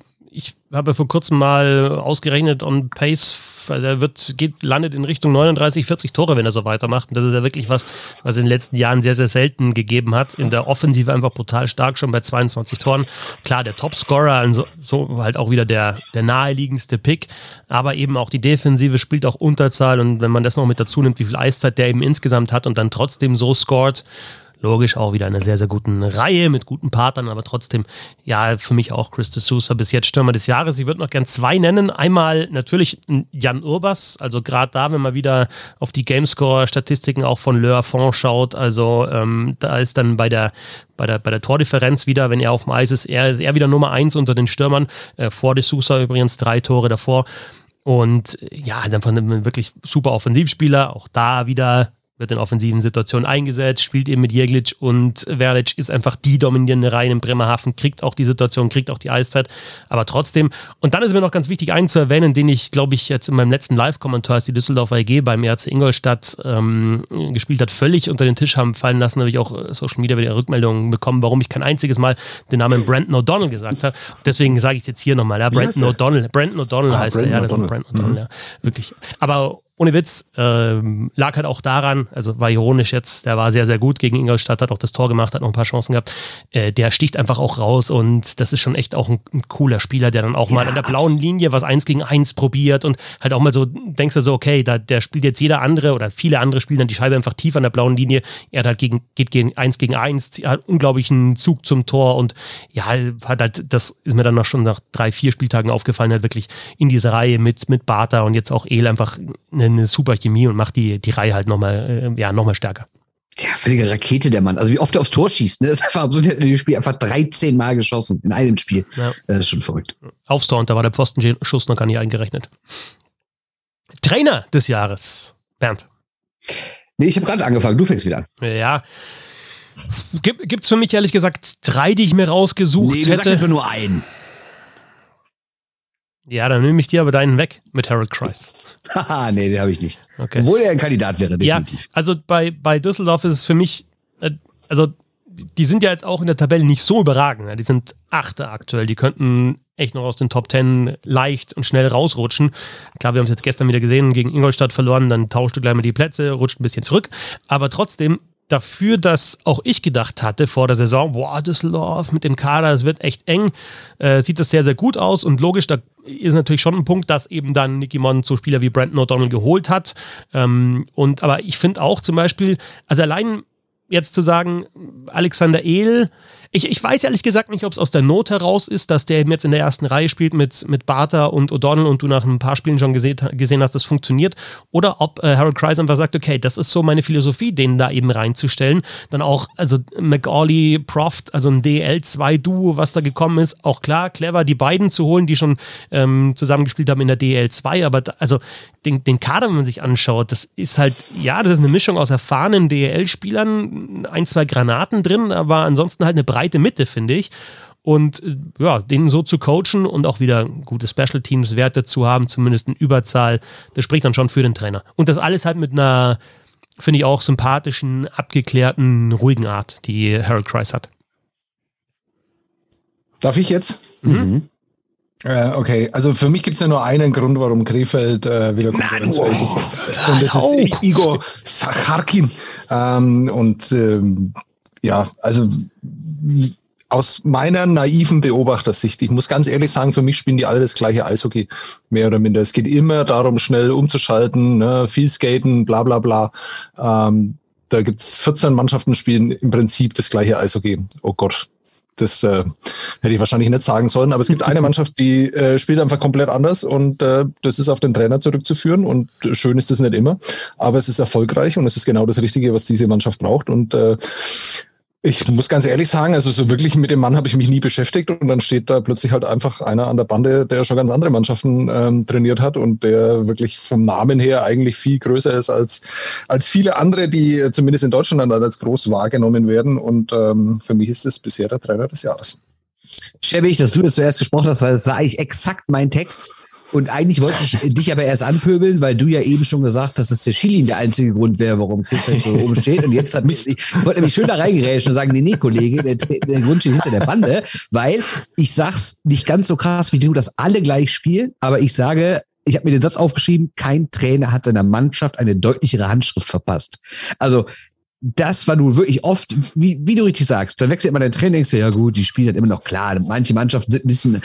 habe vor kurzem mal ausgerechnet on Pace, der wird, geht, landet in Richtung 39, 40 Tore, wenn er so weitermacht. Und das ist ja wirklich was, was in den letzten Jahren sehr, sehr selten gegeben hat. In der Offensive einfach brutal stark, schon bei 22 Toren. Klar, der Topscorer, also so halt auch wieder der, der naheliegendste Pick. Aber eben auch die Defensive spielt auch Unterzahl. Und wenn man das noch mit dazu nimmt, wie viel Eiszeit der eben insgesamt hat und dann trotzdem so scored, Logisch auch wieder eine sehr, sehr guten Reihe mit guten Partnern, aber trotzdem, ja, für mich auch Chris de Sousa bis jetzt Stürmer des Jahres. Ich würde noch gern zwei nennen. Einmal natürlich Jan Urbas, also gerade da, wenn man wieder auf die Gamescore-Statistiken auch von Le Affont schaut, also ähm, da ist dann bei der, bei der, bei der Tordifferenz wieder, wenn er auf dem Eis ist, er ist er wieder Nummer eins unter den Stürmern. Äh, vor de Sousa übrigens drei Tore davor. Und ja, dann von einem wirklich super Offensivspieler, auch da wieder wird in offensiven Situationen eingesetzt, spielt eben mit Jeglic und Verlic ist einfach die dominierende Reihe in Bremerhaven, kriegt auch die Situation, kriegt auch die Eiszeit, aber trotzdem. Und dann ist mir noch ganz wichtig, einen zu erwähnen, den ich, glaube ich, jetzt in meinem letzten Live-Kommentar, als die Düsseldorfer EG beim RC Ingolstadt ähm, gespielt hat, völlig unter den Tisch haben fallen lassen, habe ich auch äh, Social Media wieder Rückmeldungen bekommen, warum ich kein einziges Mal den Namen Brandon O'Donnell gesagt habe. Deswegen sage ich es jetzt hier nochmal. Ja, Brandon O'Donnell. Brandon O'Donnell ah, heißt Brandon er, ja, ist Brandon O'Donnell, mhm. ja. Wirklich. Aber ohne Witz, ähm, lag halt auch daran, also war ironisch jetzt, der war sehr, sehr gut gegen Ingolstadt, hat auch das Tor gemacht, hat noch ein paar Chancen gehabt. Äh, der sticht einfach auch raus und das ist schon echt auch ein, ein cooler Spieler, der dann auch ja, mal an der blauen Linie was eins gegen eins probiert und halt auch mal so, denkst du so, okay, da, der spielt jetzt jeder andere oder viele andere spielen dann die Scheibe einfach tief an der blauen Linie. Er hat halt gegen, geht gegen eins gegen eins, hat unglaublichen Zug zum Tor und ja, hat halt, das ist mir dann noch schon nach drei, vier Spieltagen aufgefallen, hat wirklich in dieser Reihe mit, mit Bartha und jetzt auch El einfach eine eine super Chemie und macht die, die Reihe halt nochmal, äh, ja, noch stärker. Ja, völlige Rakete der Mann. Also wie oft er aufs Tor schießt, ne? Das ist einfach absurd. Hat in dem Spiel einfach 13 Mal geschossen in einem Spiel. Ja. Das ist schon verrückt. Aufs Tor und da war der Pfostenschuss noch gar nicht eingerechnet. Trainer des Jahres, Bernd. Nee, ich habe gerade angefangen. Du fängst wieder an. Ja. Gibt es für mich ehrlich gesagt drei, die ich mir rausgesucht nee, hätte? Nee, jetzt nur einen. Ja, dann nehme ich dir aber deinen weg mit Harold Kreis. Haha, nee, den habe ich nicht. Okay. Obwohl er ein Kandidat wäre, definitiv. Ja, also bei, bei Düsseldorf ist es für mich, äh, also die sind ja jetzt auch in der Tabelle nicht so überragend. Ja. Die sind Achte aktuell. Die könnten echt noch aus den Top Ten leicht und schnell rausrutschen. Klar, wir haben es jetzt gestern wieder gesehen, gegen Ingolstadt verloren, dann tauscht du gleich mal die Plätze, rutscht ein bisschen zurück. Aber trotzdem dafür, dass auch ich gedacht hatte vor der Saison, boah, Düsseldorf mit dem Kader, es wird echt eng, äh, sieht das sehr, sehr gut aus und logisch, da ist natürlich schon ein Punkt, dass eben dann Nicky Mon so Spieler wie Brandon O'Donnell geholt hat. Ähm, und aber ich finde auch zum Beispiel, also allein jetzt zu sagen, Alexander Ehl, ich, ich weiß ehrlich gesagt nicht, ob es aus der Not heraus ist, dass der eben jetzt in der ersten Reihe spielt mit, mit Bartha und O'Donnell und du nach ein paar Spielen schon gesehen, gesehen hast, das funktioniert. Oder ob äh, Harold Kreis einfach sagt, okay, das ist so meine Philosophie, den da eben reinzustellen. Dann auch, also McAuley, Proft, also ein DL2-Duo, was da gekommen ist, auch klar, clever, die beiden zu holen, die schon ähm, zusammengespielt haben in der DL2. Aber da, also den, den Kader, wenn man sich anschaut, das ist halt, ja, das ist eine Mischung aus erfahrenen DL-Spielern, ein, zwei Granaten drin, aber ansonsten halt eine breite breite Mitte, finde ich. Und äh, ja, den so zu coachen und auch wieder gute Special Teams Werte zu haben, zumindest in Überzahl, das spricht dann schon für den Trainer. Und das alles halt mit einer, finde ich auch, sympathischen, abgeklärten, ruhigen Art, die Harold Kreis hat. Darf ich jetzt? Mhm. Äh, okay, also für mich gibt es ja nur einen Grund, warum Krefeld äh, wieder konkurrenzfähig ist. Und das ist Igor Sacharkin. Ähm, und ähm, ja, also aus meiner naiven Beobachtersicht, ich muss ganz ehrlich sagen, für mich spielen die alle das gleiche Eishockey, mehr oder minder. Es geht immer darum, schnell umzuschalten, ne, viel skaten, bla bla bla. Ähm, da gibt's 14 Mannschaften, spielen im Prinzip das gleiche Eishockey. Oh Gott, das äh, hätte ich wahrscheinlich nicht sagen sollen, aber es gibt eine Mannschaft, die äh, spielt einfach komplett anders und äh, das ist auf den Trainer zurückzuführen und schön ist das nicht immer, aber es ist erfolgreich und es ist genau das Richtige, was diese Mannschaft braucht und äh, ich muss ganz ehrlich sagen, also so wirklich mit dem Mann habe ich mich nie beschäftigt und dann steht da plötzlich halt einfach einer an der Bande, der schon ganz andere Mannschaften ähm, trainiert hat und der wirklich vom Namen her eigentlich viel größer ist als, als viele andere, die zumindest in Deutschland als groß wahrgenommen werden. Und ähm, für mich ist es bisher der Trainer des Jahres. Schäbig, dass du das zuerst gesprochen hast, weil das war eigentlich exakt mein Text. Und eigentlich wollte ich dich aber erst anpöbeln, weil du ja eben schon gesagt hast, dass der Schilin der einzige Grund wäre, warum Christian so oben steht. Und jetzt hat mich, ich wollte nämlich schön da reingerätschen und sagen, nee, nee, Kollege, der, der Grund steht hinter der Bande, weil ich sag's nicht ganz so krass wie du, dass alle gleich spielen, aber ich sage, ich habe mir den Satz aufgeschrieben, kein Trainer hat seiner Mannschaft eine deutlichere Handschrift verpasst. Also das war nun wirklich oft, wie, wie du richtig sagst, dann wechselt man dein Trainer, denkst du, ja gut, die spielen halt immer noch klar. Manche Mannschaften sind ein bisschen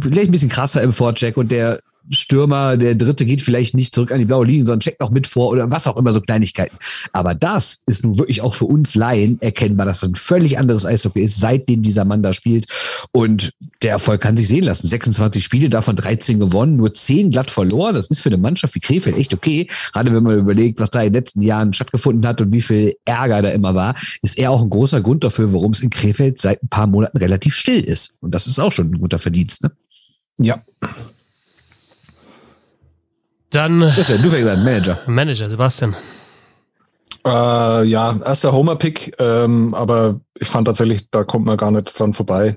vielleicht ein bisschen krasser im Vorcheck und der Stürmer, der Dritte geht vielleicht nicht zurück an die blaue Linie, sondern checkt noch mit vor oder was auch immer, so Kleinigkeiten. Aber das ist nun wirklich auch für uns Laien erkennbar, dass es ein völlig anderes Eishockey ist, seitdem dieser Mann da spielt. Und der Erfolg kann sich sehen lassen. 26 Spiele, davon 13 gewonnen, nur 10 glatt verloren. Das ist für eine Mannschaft wie Krefeld echt okay. Gerade wenn man überlegt, was da in den letzten Jahren stattgefunden hat und wie viel Ärger da immer war, ist er auch ein großer Grund dafür, warum es in Krefeld seit ein paar Monaten relativ still ist. Und das ist auch schon ein guter Verdienst. Ne? Ja, dann. Denn? Du fängst an, Manager. Manager, Sebastian. Äh, ja, erster Homer-Pick, ähm, aber ich fand tatsächlich, da kommt man gar nicht dran vorbei.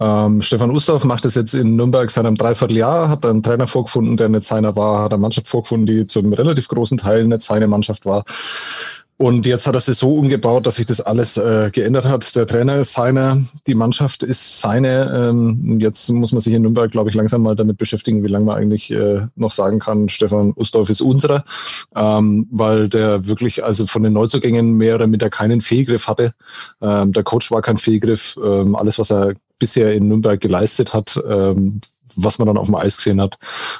Ähm, Stefan Ustorf macht es jetzt in Nürnberg seit einem Dreivierteljahr, hat einen Trainer vorgefunden, der nicht seiner war, hat eine Mannschaft vorgefunden, die zum relativ großen Teil nicht seine Mannschaft war. Und jetzt hat er es so umgebaut, dass sich das alles äh, geändert hat. Der Trainer ist seiner, die Mannschaft ist seine. Ähm, jetzt muss man sich in Nürnberg, glaube ich, langsam mal damit beschäftigen, wie lange man eigentlich äh, noch sagen kann, Stefan Ustorf ist unserer, ähm, weil der wirklich also von den Neuzugängen mehr oder minder keinen Fehlgriff hatte. Ähm, der Coach war kein Fehlgriff. Ähm, alles, was er bisher in Nürnberg geleistet hat, ähm, was man dann auf dem Eis gesehen hat,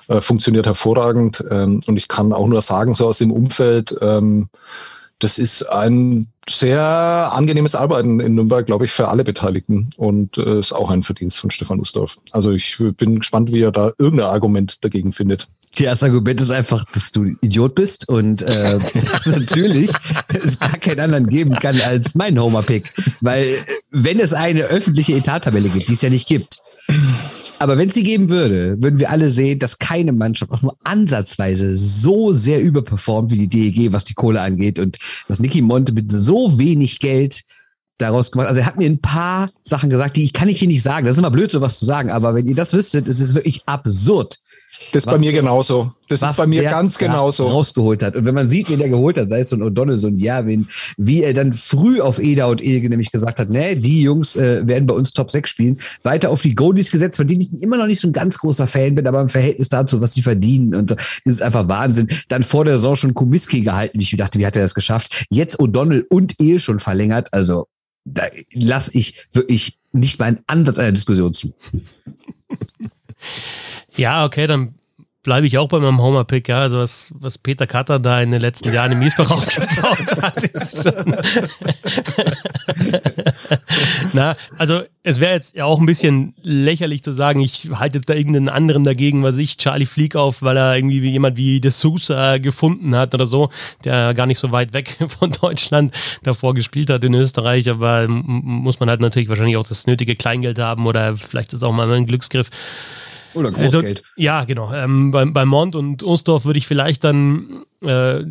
äh, funktioniert hervorragend. Ähm, und ich kann auch nur sagen, so aus dem Umfeld, ähm, das ist ein sehr angenehmes Arbeiten in Nürnberg, glaube ich, für alle Beteiligten und äh, ist auch ein Verdienst von Stefan Usdorf. Also ich bin gespannt, wie er da irgendein Argument dagegen findet. Das Argument ist einfach, dass du Idiot bist und äh, natürlich es gar keinen anderen geben kann als mein Homer-Pick. Weil wenn es eine öffentliche Etattabelle gibt, die es ja nicht gibt, aber wenn es sie geben würde, würden wir alle sehen, dass keine Mannschaft auch nur ansatzweise so sehr überperformt wie die DEG, was die Kohle angeht und dass Nicky Monte mit so wenig Geld daraus gemacht. Also er hat mir ein paar Sachen gesagt, die ich kann ich hier nicht sagen. Das ist immer blöd, sowas zu sagen, aber wenn ihr das wüsstet, ist es wirklich absurd, das ist bei mir genauso. Das ist bei mir ganz genauso. rausgeholt hat. Und wenn man sieht, wen der geholt hat, sei es so ein O'Donnell, so ein Javin, wie er dann früh auf Eda und Elge nämlich gesagt hat, nee, die Jungs äh, werden bei uns Top 6 spielen, weiter auf die Goldies gesetzt, von denen ich immer noch nicht so ein ganz großer Fan bin, aber im Verhältnis dazu, was sie verdienen und das ist einfach Wahnsinn. Dann vor der Saison schon Komiski gehalten, ich dachte, wie hat er das geschafft? Jetzt O'Donnell und El schon verlängert, also da lasse ich wirklich nicht mal einen Ansatz einer Diskussion zu. Ja, okay, dann bleibe ich auch bei meinem Homer-Pick. Ja, also was, was Peter Katter da in den letzten Jahren im Miesbach aufgebaut hat, ist schon. Na, also es wäre jetzt ja auch ein bisschen lächerlich zu sagen, ich halte jetzt da irgendeinen anderen dagegen, was ich, Charlie Fleek auf, weil er irgendwie wie jemand wie De Sousa gefunden hat oder so, der gar nicht so weit weg von Deutschland davor gespielt hat in Österreich, aber muss man halt natürlich wahrscheinlich auch das nötige Kleingeld haben oder vielleicht ist auch mal ein Glücksgriff. Oder also, Großgeld. Also, ja, genau. Ähm, bei, bei Mont und Osdorf würde ich vielleicht dann äh,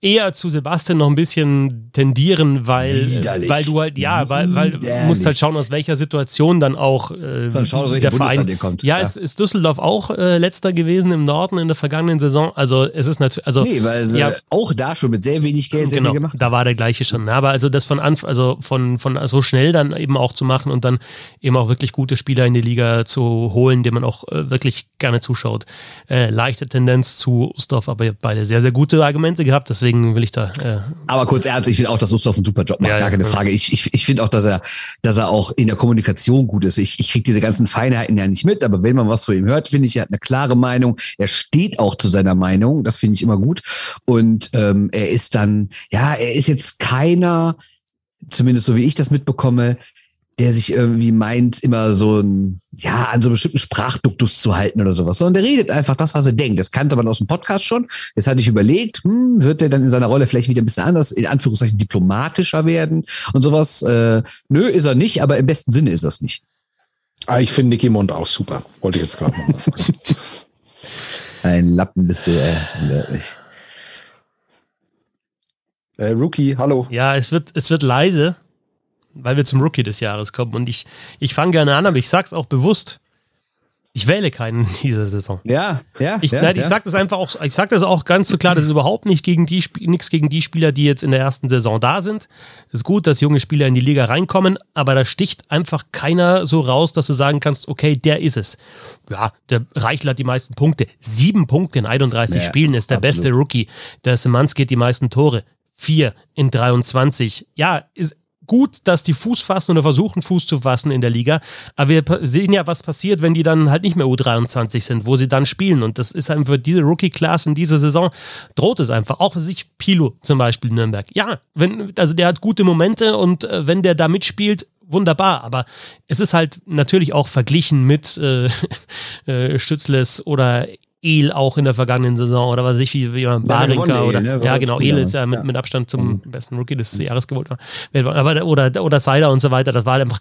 eher zu Sebastian noch ein bisschen tendieren, weil, Widerlich. weil du halt, ja, weil, weil du musst halt schauen, aus welcher Situation dann auch äh, dann schauen, der Verein kommt. Ja, ist, ist Düsseldorf auch äh, letzter gewesen im Norden in der vergangenen Saison. Also es ist natürlich, also nee, weil sie ja, auch da schon mit sehr wenig Geld sehr genau, viel gemacht. Da war der gleiche schon. Aber also das von Anf also von, von so schnell dann eben auch zu machen und dann eben auch wirklich gute Spieler in die Liga zu holen, denen man auch äh, wirklich gerne zuschaut. Äh, leichte Tendenz zu Ustorf, aber beide sehr, sehr gute Argumente gehabt gehabt, deswegen will ich da. Äh Aber kurz ernst, ich finde auch, dass Ustav einen super Job macht, ja, gar keine ja. Frage. Ich, ich, ich finde auch, dass er, dass er auch in der Kommunikation gut ist. Ich, ich kriege diese ganzen Feinheiten ja nicht mit, aber wenn man was von ihm hört, finde ich, er hat eine klare Meinung. Er steht auch zu seiner Meinung. Das finde ich immer gut. Und ähm, er ist dann, ja, er ist jetzt keiner, zumindest so wie ich das mitbekomme, der sich irgendwie meint, immer so ein, ja, an so einem bestimmten Sprachduktus zu halten oder sowas. Sondern der redet einfach das, was er denkt. Das kannte man aus dem Podcast schon. Jetzt hatte ich überlegt, hm, wird er dann in seiner Rolle vielleicht wieder ein bisschen anders, in Anführungszeichen diplomatischer werden und sowas. Äh, nö, ist er nicht, aber im besten Sinne ist das nicht. Ah, ich finde Nicky Mond auch super. Wollte ich jetzt gerade noch mal sagen. Ein Lappen bist du, ey. Wirklich. Äh, Rookie, hallo. Ja, es wird, es wird leise weil wir zum Rookie des Jahres kommen. Und ich, ich fange gerne an, aber ich sage es auch bewusst. Ich wähle keinen in dieser Saison. Ja, ja. Ich, ja, nein, ja. ich sage das einfach auch, ich sage das auch ganz so klar, das ist überhaupt nicht gegen die nichts gegen die Spieler, die jetzt in der ersten Saison da sind. Es ist gut, dass junge Spieler in die Liga reinkommen, aber da sticht einfach keiner so raus, dass du sagen kannst, okay, der ist es. Ja, der Reichel hat die meisten Punkte. Sieben Punkte in 31 ja, Spielen ist der absolut. beste Rookie. Der Semanski hat die meisten Tore. Vier in 23. Ja, ist gut, dass die Fuß fassen oder versuchen, Fuß zu fassen in der Liga. Aber wir sehen ja, was passiert, wenn die dann halt nicht mehr U23 sind, wo sie dann spielen. Und das ist einfach diese Rookie-Class in dieser Saison, droht es einfach. Auch für sich Pilo zum Beispiel in Nürnberg. Ja, wenn, also der hat gute Momente und äh, wenn der da mitspielt, wunderbar, aber es ist halt natürlich auch verglichen mit äh, äh, Stützles oder El auch in der vergangenen Saison oder was weiß ich, wie, wie Barinka oder ne? ja genau, El ist ja mit, mit Abstand zum mhm. besten Rookie des Jahres geworden. Aber, oder, oder Seider und so weiter, das war einfach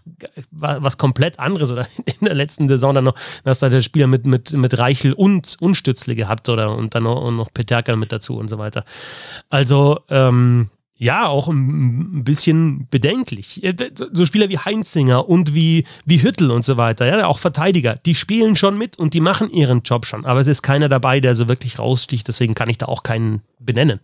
was komplett anderes oder in der letzten Saison dann noch, da hast du der Spieler mit, mit, mit Reichel und, und Stützle gehabt oder und dann noch, und noch Peterka mit dazu und so weiter. Also, ähm, ja, auch ein bisschen bedenklich. Äh, so Spieler wie Heinzinger und wie, wie Hüttel und so weiter, ja, auch Verteidiger, die spielen schon mit und die machen ihren Job schon. Aber es ist keiner dabei, der so wirklich raussticht. Deswegen kann ich da auch keinen benennen.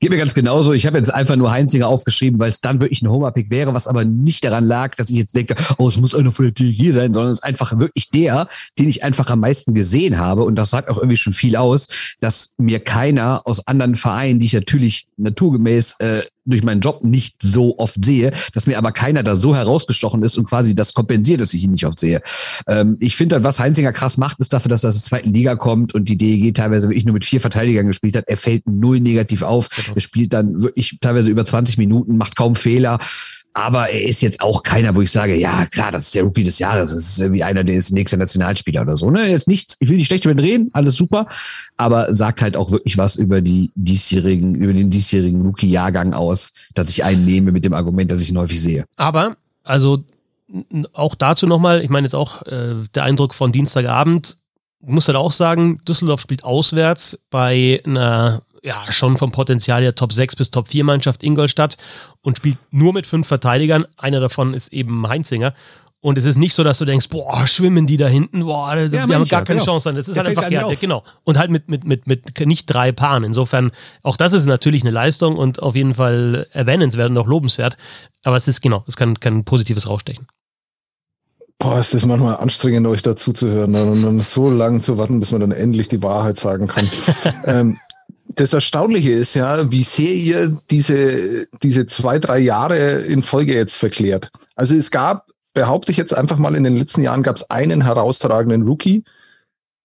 Geht mir ganz genauso. Ich habe jetzt einfach nur Heinzinger aufgeschrieben, weil es dann wirklich ein Homer-Pick wäre, was aber nicht daran lag, dass ich jetzt denke, oh, es muss einer von der DG sein, sondern es ist einfach wirklich der, den ich einfach am meisten gesehen habe. Und das sagt auch irgendwie schon viel aus, dass mir keiner aus anderen Vereinen, die ich natürlich naturgemäß äh, durch meinen Job nicht so oft sehe, dass mir aber keiner da so herausgestochen ist und quasi das kompensiert, dass ich ihn nicht oft sehe. Ähm, ich finde halt, was Heinzinger krass macht, ist dafür, dass er aus der zweiten Liga kommt und die DEG teilweise wirklich nur mit vier Verteidigern gespielt hat. Er fällt null negativ auf. Genau. Er spielt dann wirklich teilweise über 20 Minuten, macht kaum Fehler. Aber er ist jetzt auch keiner, wo ich sage, ja, klar, das ist der Rookie des Jahres. Das ist irgendwie einer, der ist nächster Nationalspieler oder so. Ne? Ist nichts, ich will nicht schlecht über ihn reden, alles super, aber sagt halt auch wirklich was über die diesjährigen, über den diesjährigen Rookie-Jahrgang aus, dass ich einen nehme mit dem Argument, dass ich ihn häufig sehe. Aber, also auch dazu nochmal, ich meine jetzt auch äh, der Eindruck von Dienstagabend, muss halt auch sagen, Düsseldorf spielt auswärts bei einer ja, schon vom Potenzial her Top 6 bis Top 4 Mannschaft Ingolstadt und spielt nur mit fünf Verteidigern. Einer davon ist eben Heinzinger. Und es ist nicht so, dass du denkst, boah, schwimmen die da hinten, boah, das, ja, die haben gar keine genau. Chance. Das ist Der halt einfach, ja, genau. Und halt mit, mit, mit, mit nicht drei Paaren. Insofern, auch das ist natürlich eine Leistung und auf jeden Fall erwähnenswert und auch lobenswert. Aber es ist, genau, es kann kein positives rausstechen. Boah, ist das manchmal anstrengend, euch dazu zu hören und dann so lange zu warten, bis man dann endlich die Wahrheit sagen kann. ähm, das Erstaunliche ist ja, wie sehr ihr diese, diese zwei, drei Jahre in Folge jetzt verklärt. Also es gab, behaupte ich jetzt einfach mal, in den letzten Jahren gab es einen herausragenden Rookie,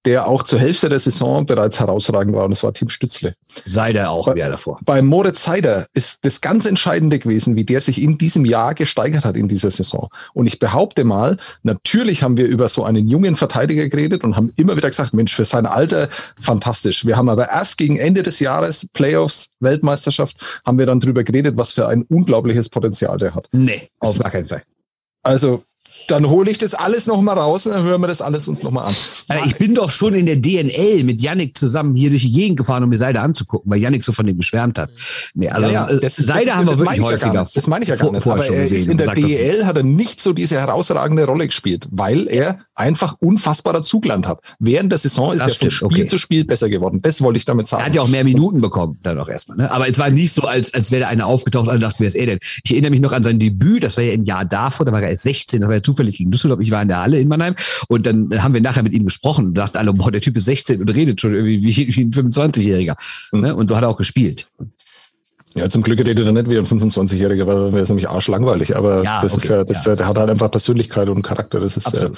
der auch zur Hälfte der Saison bereits herausragend war, und das war Tim Stützle. Seider auch, wer davor. Bei Moritz Seider ist das ganz Entscheidende gewesen, wie der sich in diesem Jahr gesteigert hat in dieser Saison. Und ich behaupte mal, natürlich haben wir über so einen jungen Verteidiger geredet und haben immer wieder gesagt, Mensch, für sein Alter fantastisch. Wir haben aber erst gegen Ende des Jahres, Playoffs, Weltmeisterschaft, haben wir dann drüber geredet, was für ein unglaubliches Potenzial der hat. Nee, auf gar keinen Fall. Also dann hole ich das alles nochmal raus und dann hören wir das alles uns nochmal an. Ich bin doch schon in der DNL mit Yannick zusammen hier durch die Gegend gefahren, um mir Seide anzugucken, weil Yannick so von dem geschwärmt hat. Nee, also ja, ja, das, Seide das, haben wir wirklich häufiger. Ja das meine ich ja gar nicht. Aber er ist in der DEL hat er nicht so diese herausragende Rolle gespielt, weil er einfach unfassbarer Zugland hat. Während der Saison ist das er von Spiel okay. zu Spiel besser geworden. Das wollte ich damit sagen. Er hat ja auch mehr Minuten bekommen, dann auch erstmal. Ne? Aber es war nicht so, als, als wäre da einer aufgetaucht und dachte, wer ist er denn? Ich erinnere mich noch an sein Debüt, das war ja im Jahr davor, da war er erst 16, das war ja zufällig gegen Düsseldorf. Ich war in der Halle in Mannheim und dann haben wir nachher mit ihm gesprochen und dachten alle, boah, der Typ ist 16 und redet schon irgendwie wie, ein 25-Jähriger. Mhm. Ne? Und du hat auch gespielt. Ja, zum Glück redet er nicht wie ein 25-Jähriger, weil er ist nämlich arschlangweilig. Aber ja, das okay. ist ja, das, ja. der hat halt einfach Persönlichkeit und Charakter. Das ist äh,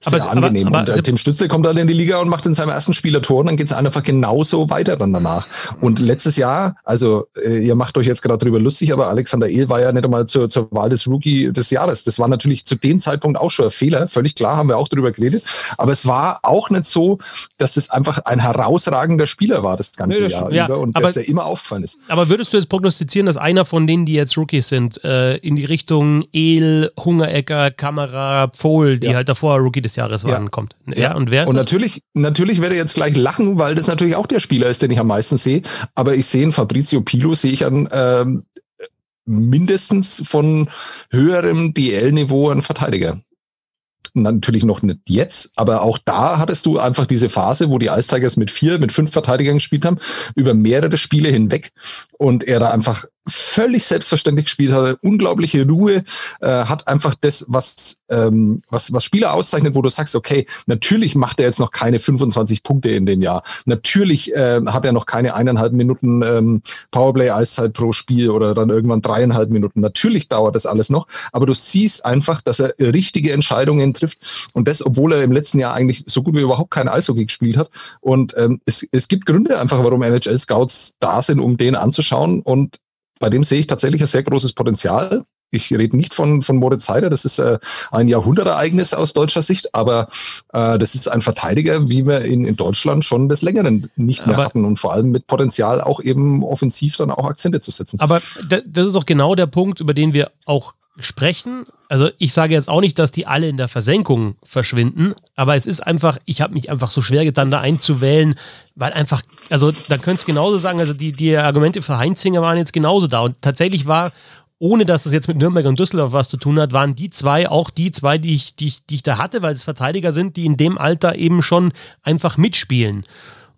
sehr aber, angenehm. Aber, aber, und äh, Tim Stütze kommt dann in die Liga und macht in seinem ersten Spieler Tor und dann geht es einfach genauso weiter dann danach. Und letztes Jahr, also äh, ihr macht euch jetzt gerade drüber lustig, aber Alexander Ehl war ja nicht einmal zur, zur Wahl des Rookie des Jahres. Das war natürlich zu dem Zeitpunkt auch schon ein Fehler. Völlig klar, haben wir auch drüber geredet. Aber es war auch nicht so, dass es einfach ein herausragender Spieler war, das ganze nee, das Jahr ja, über und aber, dass er immer aufgefallen ist. Aber würdest du jetzt prognostizieren, dass einer von denen, die jetzt Rookies sind, äh, in die Richtung El, Hungerecker, Kamera, Pfohl, die ja. halt davor Rookie des Jahres ja. kommt? Ja, ja. und wer Und das? natürlich, natürlich werde ich jetzt gleich lachen, weil das natürlich auch der Spieler ist, den ich am meisten sehe. Aber ich sehe einen Fabrizio Pilo, sehe ich an ähm, mindestens von höherem DL-Niveau einen Verteidiger natürlich noch nicht jetzt, aber auch da hattest du einfach diese Phase, wo die Ice Tigers mit vier, mit fünf Verteidigern gespielt haben, über mehrere Spiele hinweg und er da einfach völlig selbstverständlich gespielt hat, unglaubliche Ruhe, äh, hat einfach das, was, ähm, was, was Spieler auszeichnet, wo du sagst, okay, natürlich macht er jetzt noch keine 25 Punkte in dem Jahr. Natürlich äh, hat er noch keine eineinhalb Minuten ähm, Powerplay-Eiszeit pro Spiel oder dann irgendwann dreieinhalb Minuten. Natürlich dauert das alles noch, aber du siehst einfach, dass er richtige Entscheidungen trifft und das, obwohl er im letzten Jahr eigentlich so gut wie überhaupt kein Eishockey gespielt hat. Und ähm, es, es gibt Gründe einfach, warum NHL-Scouts da sind, um den anzuschauen und bei dem sehe ich tatsächlich ein sehr großes Potenzial. Ich rede nicht von, von Moritz Heider, das ist äh, ein Jahrhundertereignis aus deutscher Sicht, aber äh, das ist ein Verteidiger, wie wir ihn in Deutschland schon des Längeren nicht mehr aber, hatten und vor allem mit Potenzial auch eben offensiv dann auch Akzente zu setzen. Aber das ist doch genau der Punkt, über den wir auch sprechen. Also ich sage jetzt auch nicht, dass die alle in der Versenkung verschwinden, aber es ist einfach, ich habe mich einfach so schwer getan, da einzuwählen, weil einfach, also da könntest du genauso sagen, also die, die Argumente für Heinzinger waren jetzt genauso da und tatsächlich war, ohne dass es jetzt mit Nürnberg und Düsseldorf was zu tun hat, waren die zwei auch die zwei, die ich, die ich, die ich da hatte, weil es Verteidiger sind, die in dem Alter eben schon einfach mitspielen.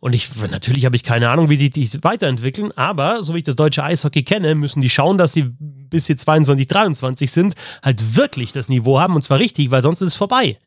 Und ich, natürlich habe ich keine Ahnung, wie die sich weiterentwickeln, aber so wie ich das deutsche Eishockey kenne, müssen die schauen, dass sie bis sie 22, 23 sind, halt wirklich das Niveau haben und zwar richtig, weil sonst ist es vorbei.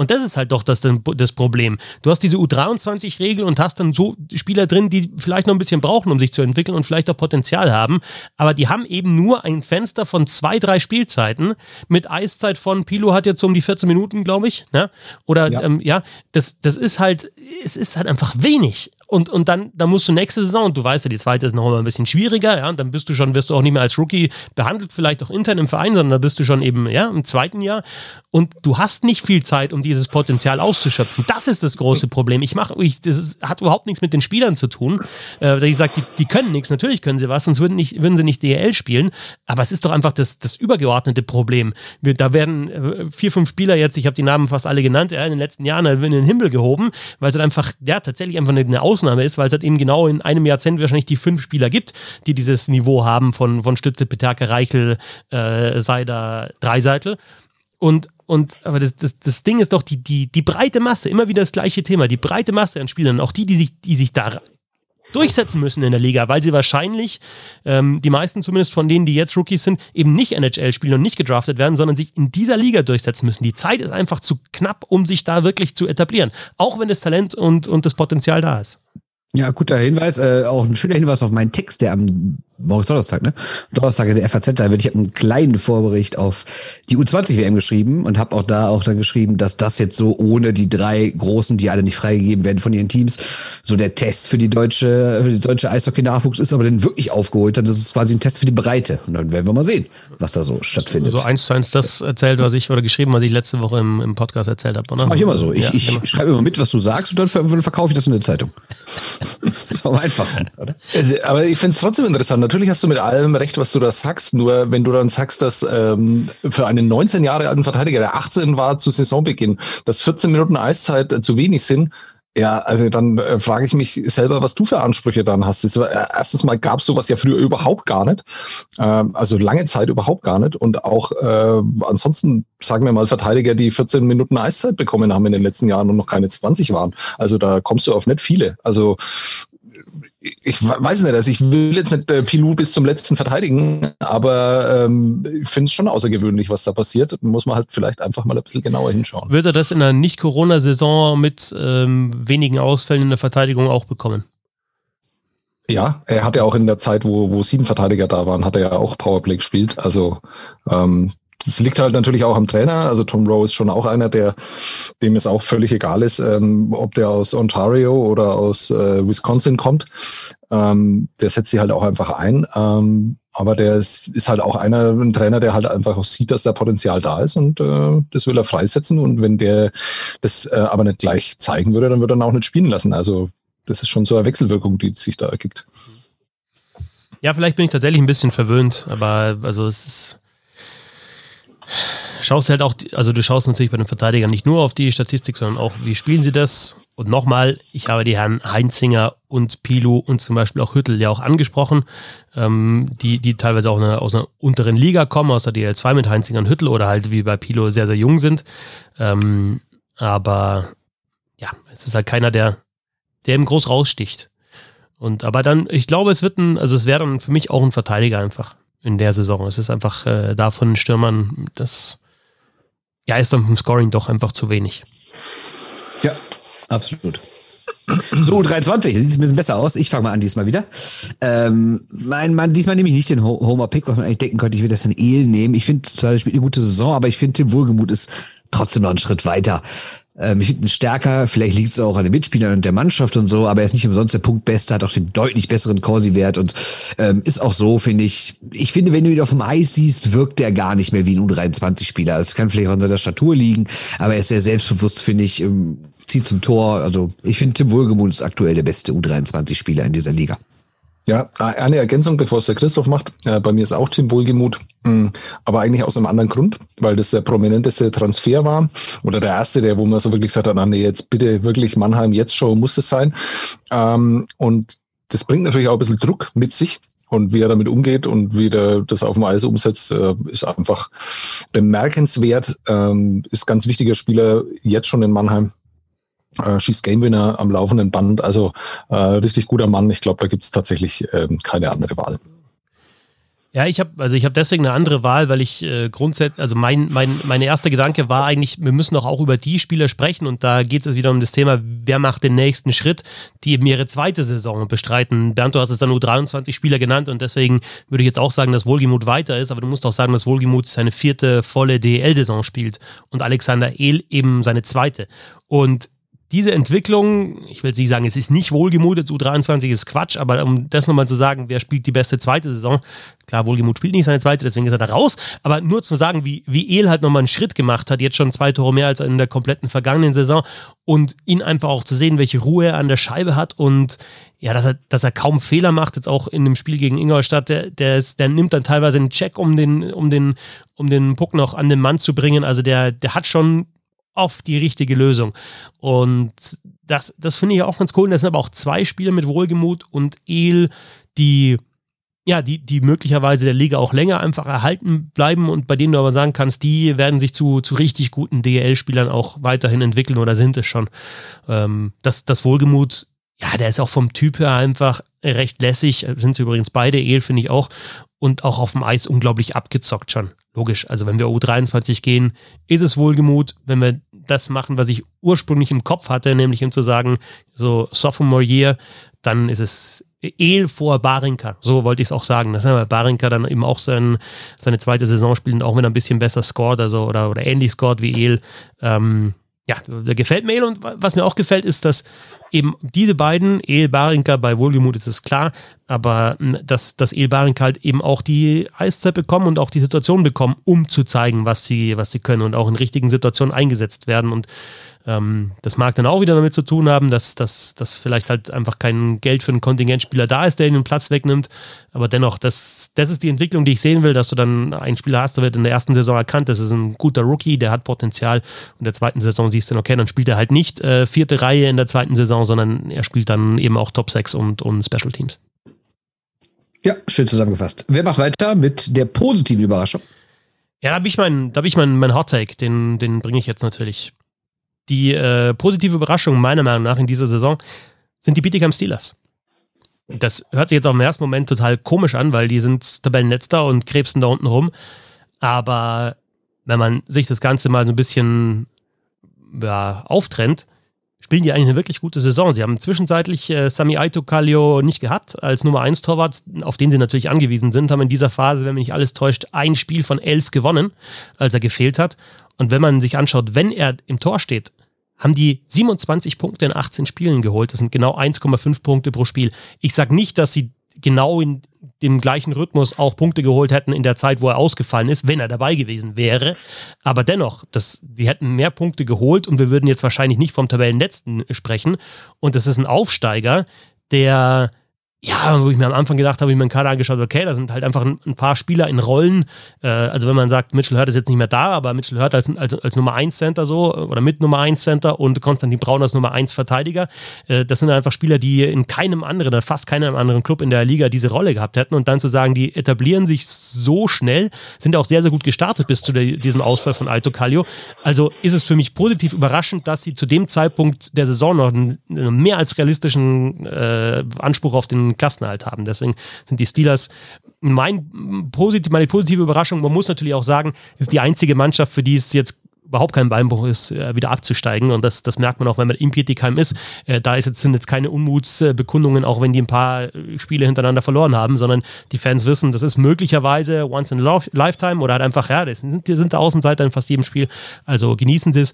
Und das ist halt doch das, das Problem. Du hast diese U23-Regel und hast dann so Spieler drin, die vielleicht noch ein bisschen brauchen, um sich zu entwickeln und vielleicht auch Potenzial haben. Aber die haben eben nur ein Fenster von zwei, drei Spielzeiten mit Eiszeit von, Pilo hat jetzt so um die 14 Minuten, glaube ich. Ne? Oder ja, ähm, ja das, das ist halt, es ist halt einfach wenig. Und, und dann, dann musst du nächste Saison, und du weißt ja, die zweite ist noch immer ein bisschen schwieriger, ja, und dann bist du schon, wirst du auch nicht mehr als Rookie behandelt, vielleicht auch intern im Verein, sondern da bist du schon eben, ja, im zweiten Jahr. Und du hast nicht viel Zeit, um dieses Potenzial auszuschöpfen. Das ist das große Problem. Ich mache, ich, das ist, hat überhaupt nichts mit den Spielern zu tun. Äh, ich sage, die, die können nichts, natürlich können sie was, sonst würden, nicht, würden sie nicht DL spielen. Aber es ist doch einfach das, das übergeordnete Problem. Wir, da werden äh, vier, fünf Spieler jetzt, ich habe die Namen fast alle genannt, ja, in den letzten Jahren in den Himmel gehoben, weil es halt einfach, ja, tatsächlich einfach eine, eine Ausnahme ist, weil es halt eben genau in einem Jahrzehnt wahrscheinlich die fünf Spieler gibt, die dieses Niveau haben von, von Stütze, Peterke, Reichel, äh, Seider, Dreiseitel. Und, und aber das, das, das Ding ist doch die, die, die breite Masse, immer wieder das gleiche Thema, die breite Masse an Spielern, auch die, die sich, die sich da durchsetzen müssen in der Liga, weil sie wahrscheinlich, ähm, die meisten zumindest von denen, die jetzt Rookies sind, eben nicht NHL spielen und nicht gedraftet werden, sondern sich in dieser Liga durchsetzen müssen. Die Zeit ist einfach zu knapp, um sich da wirklich zu etablieren, auch wenn das Talent und, und das Potenzial da ist. Ja, guter Hinweis. Äh, auch ein schöner Hinweis auf meinen Text, der am morgen Donnerstag, ne? Donnerstag in der FAZ, da wird ich habe einen kleinen Vorbericht auf die U20 WM geschrieben und habe auch da auch dann geschrieben, dass das jetzt so ohne die drei großen, die alle nicht freigegeben werden von ihren Teams, so der Test für die deutsche für die deutsche Eishockey Nachwuchs ist, aber dann wirklich aufgeholt hat. Das ist quasi ein Test für die Breite und dann werden wir mal sehen, was da so stattfindet. So eins zu eins das erzählt, was ich oder geschrieben, was ich letzte Woche im, im Podcast erzählt habe, oder? Das mache ich immer so. Ich, ja, ich genau. schreibe immer mit, was du sagst und dann verkaufe ich das in der Zeitung. das ist am einfachsten, oder? Aber ich finde es trotzdem interessant. Natürlich hast du mit allem recht, was du da sagst. Nur wenn du dann sagst, dass ähm, für einen 19 Jahre alten Verteidiger, der 18 war zu Saisonbeginn, dass 14 Minuten Eiszeit äh, zu wenig sind, ja, also dann äh, frage ich mich selber, was du für Ansprüche dann hast. Das äh, erstens mal gab es sowas ja früher überhaupt gar nicht, ähm, also lange Zeit überhaupt gar nicht. Und auch äh, ansonsten, sagen wir mal, Verteidiger, die 14 Minuten Eiszeit bekommen haben in den letzten Jahren und noch keine 20 waren. Also da kommst du auf nicht viele. Also ich weiß nicht, also ich will jetzt nicht äh, Pilou bis zum letzten verteidigen, aber ähm, ich finde es schon außergewöhnlich, was da passiert. Muss man halt vielleicht einfach mal ein bisschen genauer hinschauen. Wird er das in einer Nicht-Corona-Saison mit ähm, wenigen Ausfällen in der Verteidigung auch bekommen? Ja, er hat ja auch in der Zeit, wo, wo sieben Verteidiger da waren, hat er ja auch Powerplay gespielt. Also ähm, das liegt halt natürlich auch am Trainer. Also Tom Rowe ist schon auch einer, der dem es auch völlig egal ist, ähm, ob der aus Ontario oder aus äh, Wisconsin kommt. Ähm, der setzt sie halt auch einfach ein. Ähm, aber der ist, ist halt auch einer, ein Trainer, der halt einfach auch sieht, dass da Potenzial da ist und äh, das will er freisetzen. Und wenn der das äh, aber nicht gleich zeigen würde, dann würde er ihn auch nicht spielen lassen. Also das ist schon so eine Wechselwirkung, die sich da ergibt. Ja, vielleicht bin ich tatsächlich ein bisschen verwöhnt, aber also es ist schaust halt auch, also du schaust natürlich bei den Verteidigern nicht nur auf die Statistik, sondern auch, wie spielen sie das? Und nochmal, ich habe die Herren Heinzinger und Pilu und zum Beispiel auch Hüttel ja auch angesprochen, ähm, die, die teilweise auch eine, aus einer unteren Liga kommen, aus der DL2 mit Heinzinger und Hüttel oder halt wie bei Pilu sehr, sehr jung sind. Ähm, aber ja, es ist halt keiner, der, der eben groß raussticht. Und aber dann, ich glaube, es wird ein, also es wäre dann für mich auch ein Verteidiger einfach in der Saison. Es ist einfach äh, da von Stürmern, das ja, ist dann vom Scoring doch einfach zu wenig. Ja, absolut. So, 23, sieht es ein bisschen besser aus. Ich fange mal an diesmal wieder. Ähm, mein Mann, diesmal nehme ich nicht den Homer-Pick, was man eigentlich denken könnte, ich würde das in El nehmen. Ich finde zwar, spielt eine gute Saison, aber ich finde, Tim Wohlgemuth ist trotzdem noch einen Schritt weiter. Ähm, ich finde ihn stärker, vielleicht liegt es auch an den Mitspielern und der Mannschaft und so, aber er ist nicht umsonst der Punktbeste, hat auch den deutlich besseren Corsi-Wert und ähm, ist auch so, finde ich. Ich finde, wenn du ihn auf dem Eis siehst, wirkt er gar nicht mehr wie ein U23-Spieler. Es kann vielleicht an seiner Statur liegen, aber er ist sehr selbstbewusst, finde ich, ähm, zieht zum Tor. Also ich finde, Tim Wohlgemuth ist aktuell der beste U23-Spieler in dieser Liga. Ja, eine Ergänzung, bevor es der Christoph macht. Äh, bei mir ist auch Tim Wohlgemuth, mm, aber eigentlich aus einem anderen Grund, weil das der prominenteste Transfer war oder der erste, der, wo man so wirklich gesagt hat, nee, jetzt bitte wirklich Mannheim, jetzt schon muss es sein. Ähm, und das bringt natürlich auch ein bisschen Druck mit sich. Und wie er damit umgeht und wie er das auf dem Eis umsetzt, äh, ist einfach bemerkenswert. Ähm, ist ganz wichtiger Spieler jetzt schon in Mannheim äh, schießt Gamewinner am laufenden Band. Also äh, richtig guter Mann. Ich glaube, da gibt es tatsächlich ähm, keine andere Wahl. Ja, ich habe also ich habe deswegen eine andere Wahl, weil ich äh, grundsätzlich, also mein, mein, mein erster Gedanke war eigentlich, wir müssen doch auch über die Spieler sprechen und da geht es wieder um das Thema, wer macht den nächsten Schritt, die eben ihre zweite Saison bestreiten. Bernd, du hast es dann nur 23 Spieler genannt und deswegen würde ich jetzt auch sagen, dass Wohlgemut weiter ist, aber du musst auch sagen, dass Wohlgemut seine vierte volle DL-Saison spielt und Alexander Ehl eben seine zweite. Und diese Entwicklung, ich will nicht sagen, es ist nicht wohlgemutet, U23 ist Quatsch, aber um das nochmal zu sagen, wer spielt die beste zweite Saison, klar, Wohlgemut spielt nicht seine zweite, deswegen ist er da raus, aber nur zu sagen, wie, wie El halt nochmal einen Schritt gemacht hat, jetzt schon zwei Tore mehr als in der kompletten vergangenen Saison und ihn einfach auch zu sehen, welche Ruhe er an der Scheibe hat und ja, dass er, dass er kaum Fehler macht, jetzt auch in dem Spiel gegen Ingolstadt, der, der, ist, der nimmt dann teilweise einen Check, um den, um den, um den Puck noch an den Mann zu bringen, also der, der hat schon oft die richtige Lösung. Und das, das finde ich auch ganz cool. das sind aber auch zwei Spiele mit Wohlgemut und El, die ja, die, die möglicherweise der Liga auch länger einfach erhalten bleiben und bei denen du aber sagen kannst, die werden sich zu, zu richtig guten DL-Spielern auch weiterhin entwickeln oder sind es schon. Ähm, das, das Wohlgemut, ja, der ist auch vom Typ her einfach recht lässig, sind sie übrigens beide, El finde ich auch, und auch auf dem Eis unglaublich abgezockt schon. Logisch, also wenn wir U23 gehen, ist es Wohlgemut, wenn wir das machen, was ich ursprünglich im Kopf hatte, nämlich ihm zu sagen, so Sophomore Year, dann ist es El vor Barinka. So wollte ich es auch sagen. Das weil Barinka dann eben auch sein, seine zweite Saison spielt, auch wenn er ein bisschen besser scored, also oder, oder ähnlich scored wie El. Ähm, ja, der gefällt mir und was mir auch gefällt, ist, dass eben diese beiden, El Barinka bei Wohlgemut ist es klar, aber dass, dass El Barinka halt eben auch die Eiszeit bekommen und auch die Situation bekommen, um zu zeigen, was sie, was sie können und auch in richtigen Situationen eingesetzt werden. Und ähm, das mag dann auch wieder damit zu tun haben, dass, dass, dass vielleicht halt einfach kein Geld für einen Kontingentspieler da ist, der ihn den Platz wegnimmt. Aber dennoch, das, das ist die Entwicklung, die ich sehen will, dass du dann einen Spieler hast, der wird in der ersten Saison erkannt, das ist ein guter Rookie, der hat Potenzial. Und in der zweiten Saison siehst du dann, okay, dann spielt er halt nicht äh, vierte Reihe in der zweiten Saison, sondern er spielt dann eben auch Top 6 und, und Special Teams. Ja, schön zusammengefasst. Wer macht weiter mit der positiven Überraschung? Ja, da habe ich meinen, da ich meinen, meinen Hot Take, den, den bringe ich jetzt natürlich. Die äh, positive Überraschung meiner Meinung nach in dieser Saison sind die Bietigheim Steelers. Das hört sich jetzt auf den ersten Moment total komisch an, weil die sind Tabellenletzter und krebsen da unten rum. Aber wenn man sich das Ganze mal so ein bisschen ja, auftrennt, spielen die eigentlich eine wirklich gute Saison. Sie haben zwischenzeitlich äh, Sami Aito Kallio nicht gehabt als Nummer 1 Torwart, auf den sie natürlich angewiesen sind, haben in dieser Phase, wenn mich nicht alles täuscht, ein Spiel von elf gewonnen, als er gefehlt hat. Und wenn man sich anschaut, wenn er im Tor steht, haben die 27 Punkte in 18 Spielen geholt. Das sind genau 1,5 Punkte pro Spiel. Ich sage nicht, dass sie genau in dem gleichen Rhythmus auch Punkte geholt hätten in der Zeit, wo er ausgefallen ist, wenn er dabei gewesen wäre. Aber dennoch, das, die hätten mehr Punkte geholt und wir würden jetzt wahrscheinlich nicht vom Tabellenletzten sprechen. Und das ist ein Aufsteiger, der ja, wo ich mir am Anfang gedacht habe, ich mir den Kader angeschaut, okay, da sind halt einfach ein, ein paar Spieler in Rollen. Äh, also wenn man sagt, Mitchell Hurt ist jetzt nicht mehr da, aber Mitchell Hurt als, als, als Nummer 1 Center so oder mit Nummer 1 Center und Konstantin Braun als Nummer 1 Verteidiger. Äh, das sind einfach Spieler, die in keinem anderen oder fast keinem anderen Club in der Liga diese Rolle gehabt hätten. Und dann zu sagen, die etablieren sich so schnell, sind auch sehr, sehr gut gestartet bis zu der, diesem Ausfall von Alto Kallio. Also ist es für mich positiv überraschend, dass sie zu dem Zeitpunkt der Saison noch einen, einen mehr als realistischen äh, Anspruch auf den Klassenerhalt haben. Deswegen sind die Steelers mein positiv, meine positive Überraschung. Man muss natürlich auch sagen, ist die einzige Mannschaft, für die es jetzt überhaupt kein Beinbruch ist, äh, wieder abzusteigen. Und das, das merkt man auch, wenn man in Pietigheim ist. Äh, da ist jetzt, sind jetzt keine Unmutsbekundungen, auch wenn die ein paar Spiele hintereinander verloren haben, sondern die Fans wissen, das ist möglicherweise once in a lifetime oder halt einfach, ja, das sind, die sind Außenseiter in fast jedem Spiel. Also genießen sie es.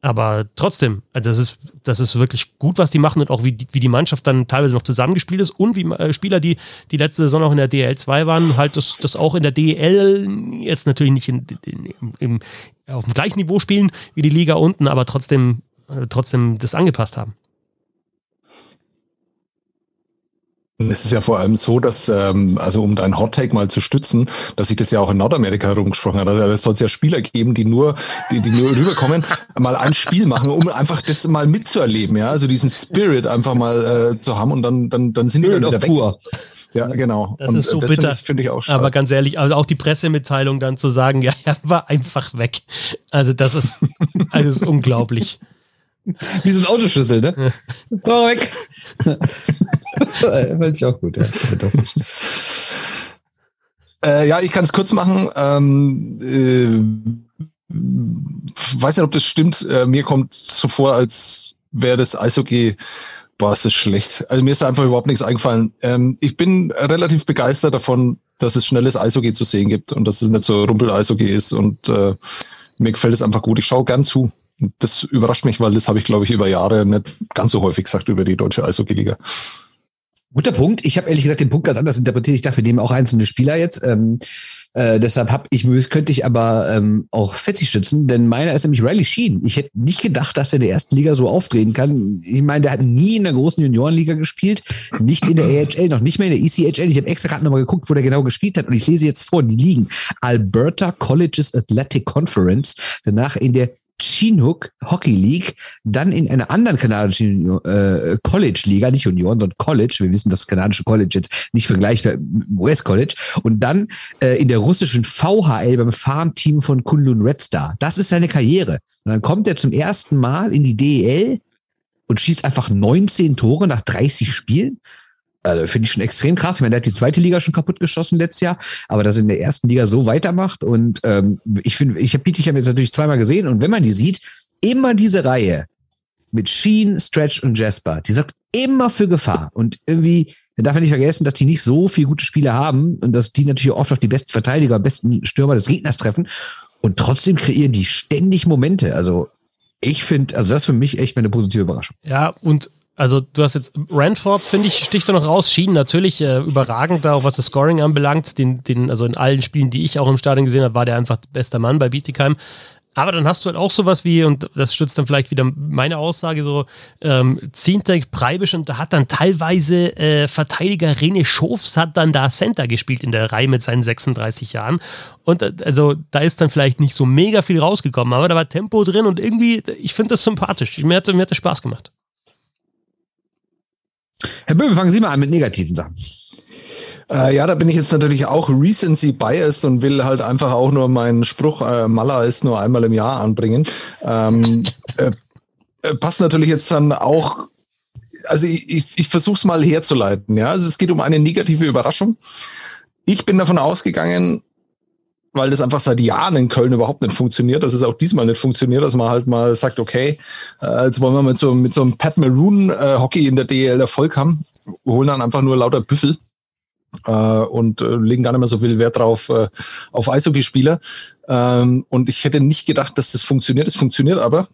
Aber trotzdem, also das ist, das ist wirklich gut, was die machen und auch wie die, wie die Mannschaft dann teilweise noch zusammengespielt ist und wie äh, Spieler, die die letzte Saison auch in der DL 2 waren, halt das, das auch in der DL jetzt natürlich nicht in, in, im, auf dem gleichen Niveau spielen wie die Liga unten, aber trotzdem, äh, trotzdem das angepasst haben. Es ist ja vor allem so, dass, ähm, also um dein Hot Take mal zu stützen, dass sich das ja auch in Nordamerika herumgesprochen hat. Also es soll es ja Spieler geben, die nur, die, die nur rüberkommen, mal ein Spiel machen, um einfach das mal mitzuerleben, ja. Also diesen Spirit einfach mal äh, zu haben und dann, dann, dann sind Spirit die dann wieder weg. Ja, genau. Das und ist so das bitter. Finde ich, find ich, auch schade. Aber ganz ehrlich, also auch die Pressemitteilung dann zu sagen, ja, er war einfach weg. Also das ist, also ist unglaublich. Wie so ein Autoschlüssel, ne? War weg. Fand ich auch gut, ja. Äh, ja, ich kann es kurz machen. Ähm, äh, weiß nicht, ob das stimmt. Äh, mir kommt so vor, als wäre das Eishockey, boah, ist das schlecht. Also mir ist einfach überhaupt nichts eingefallen. Ähm, ich bin relativ begeistert davon, dass es schnelles Eishockey zu sehen gibt und dass es nicht so Rumpel-Eishockey ist und äh, mir gefällt es einfach gut. Ich schaue gern zu. Das überrascht mich, weil das habe ich, glaube ich, über Jahre nicht ganz so häufig gesagt über die deutsche Eishockey-Liga. Guter Punkt. Ich habe ehrlich gesagt den Punkt ganz anders interpretiert. Ich dachte, wir nehmen auch einzelne Spieler jetzt. Ähm, äh, deshalb hab ich, könnte ich aber ähm, auch Fetzi stützen, denn meiner ist nämlich Riley Sheen. Ich hätte nicht gedacht, dass er in der ersten Liga so auftreten kann. Ich meine, der hat nie in der großen Juniorenliga gespielt, nicht in der AHL, noch nicht mehr in der ECHL. Ich habe extra gerade nochmal geguckt, wo der genau gespielt hat und ich lese jetzt vor, die liegen Alberta Colleges Athletic Conference, danach in der Chinook Hockey League, dann in einer anderen kanadischen äh, College-Liga, nicht Union, sondern College. Wir wissen, dass das kanadische College jetzt nicht vergleichbar mit dem US-College. Und dann äh, in der russischen VHL beim Farmteam von Kunlun Red Star. Das ist seine Karriere. Und dann kommt er zum ersten Mal in die DEL und schießt einfach 19 Tore nach 30 Spielen. Also finde ich schon extrem krass. Ich meine, der hat die zweite Liga schon kaputt geschossen letztes Jahr, aber dass er in der ersten Liga so weitermacht und ähm, ich finde, ich habe Bietigheim jetzt natürlich zweimal gesehen und wenn man die sieht, immer diese Reihe mit Sheen, Stretch und Jasper, die sorgt immer für Gefahr und irgendwie man darf man nicht vergessen, dass die nicht so viele gute Spiele haben und dass die natürlich oft auf die besten Verteidiger, besten Stürmer des Gegners treffen und trotzdem kreieren die ständig Momente. Also ich finde, also das ist für mich echt eine positive Überraschung. Ja, und also du hast jetzt Ranford, finde ich, sticht da noch raus. Schienen natürlich äh, überragend da, auch was das Scoring anbelangt. Den, den, also in allen Spielen, die ich auch im Stadion gesehen habe, war der einfach bester Mann bei Bietigheim. Aber dann hast du halt auch sowas wie, und das stützt dann vielleicht wieder meine Aussage, so ähm, Zintek, Preibisch und da hat dann teilweise äh, Verteidiger René Schofs hat dann da Center gespielt in der Reihe mit seinen 36 Jahren. Und äh, also da ist dann vielleicht nicht so mega viel rausgekommen, aber da war Tempo drin und irgendwie, ich finde das sympathisch. Mir hat, mir hat das Spaß gemacht. Herr Böhm, fangen Sie mal an mit negativen Sachen. Äh, ja, da bin ich jetzt natürlich auch recency biased und will halt einfach auch nur meinen Spruch, äh, Mala ist nur einmal im Jahr anbringen. Ähm, äh, äh, passt natürlich jetzt dann auch, also ich, ich, ich versuche es mal herzuleiten. Ja, also es geht um eine negative Überraschung. Ich bin davon ausgegangen, weil das einfach seit Jahren in Köln überhaupt nicht funktioniert, dass es auch diesmal nicht funktioniert, dass man halt mal sagt, okay, äh, jetzt wollen wir mit so, mit so einem Pat Maroon äh, Hockey in der DL Erfolg haben, holen dann einfach nur lauter Büffel äh, und äh, legen gar nicht mehr so viel Wert drauf äh, auf Eishockeyspieler. Ähm, und ich hätte nicht gedacht, dass das funktioniert. Es funktioniert aber.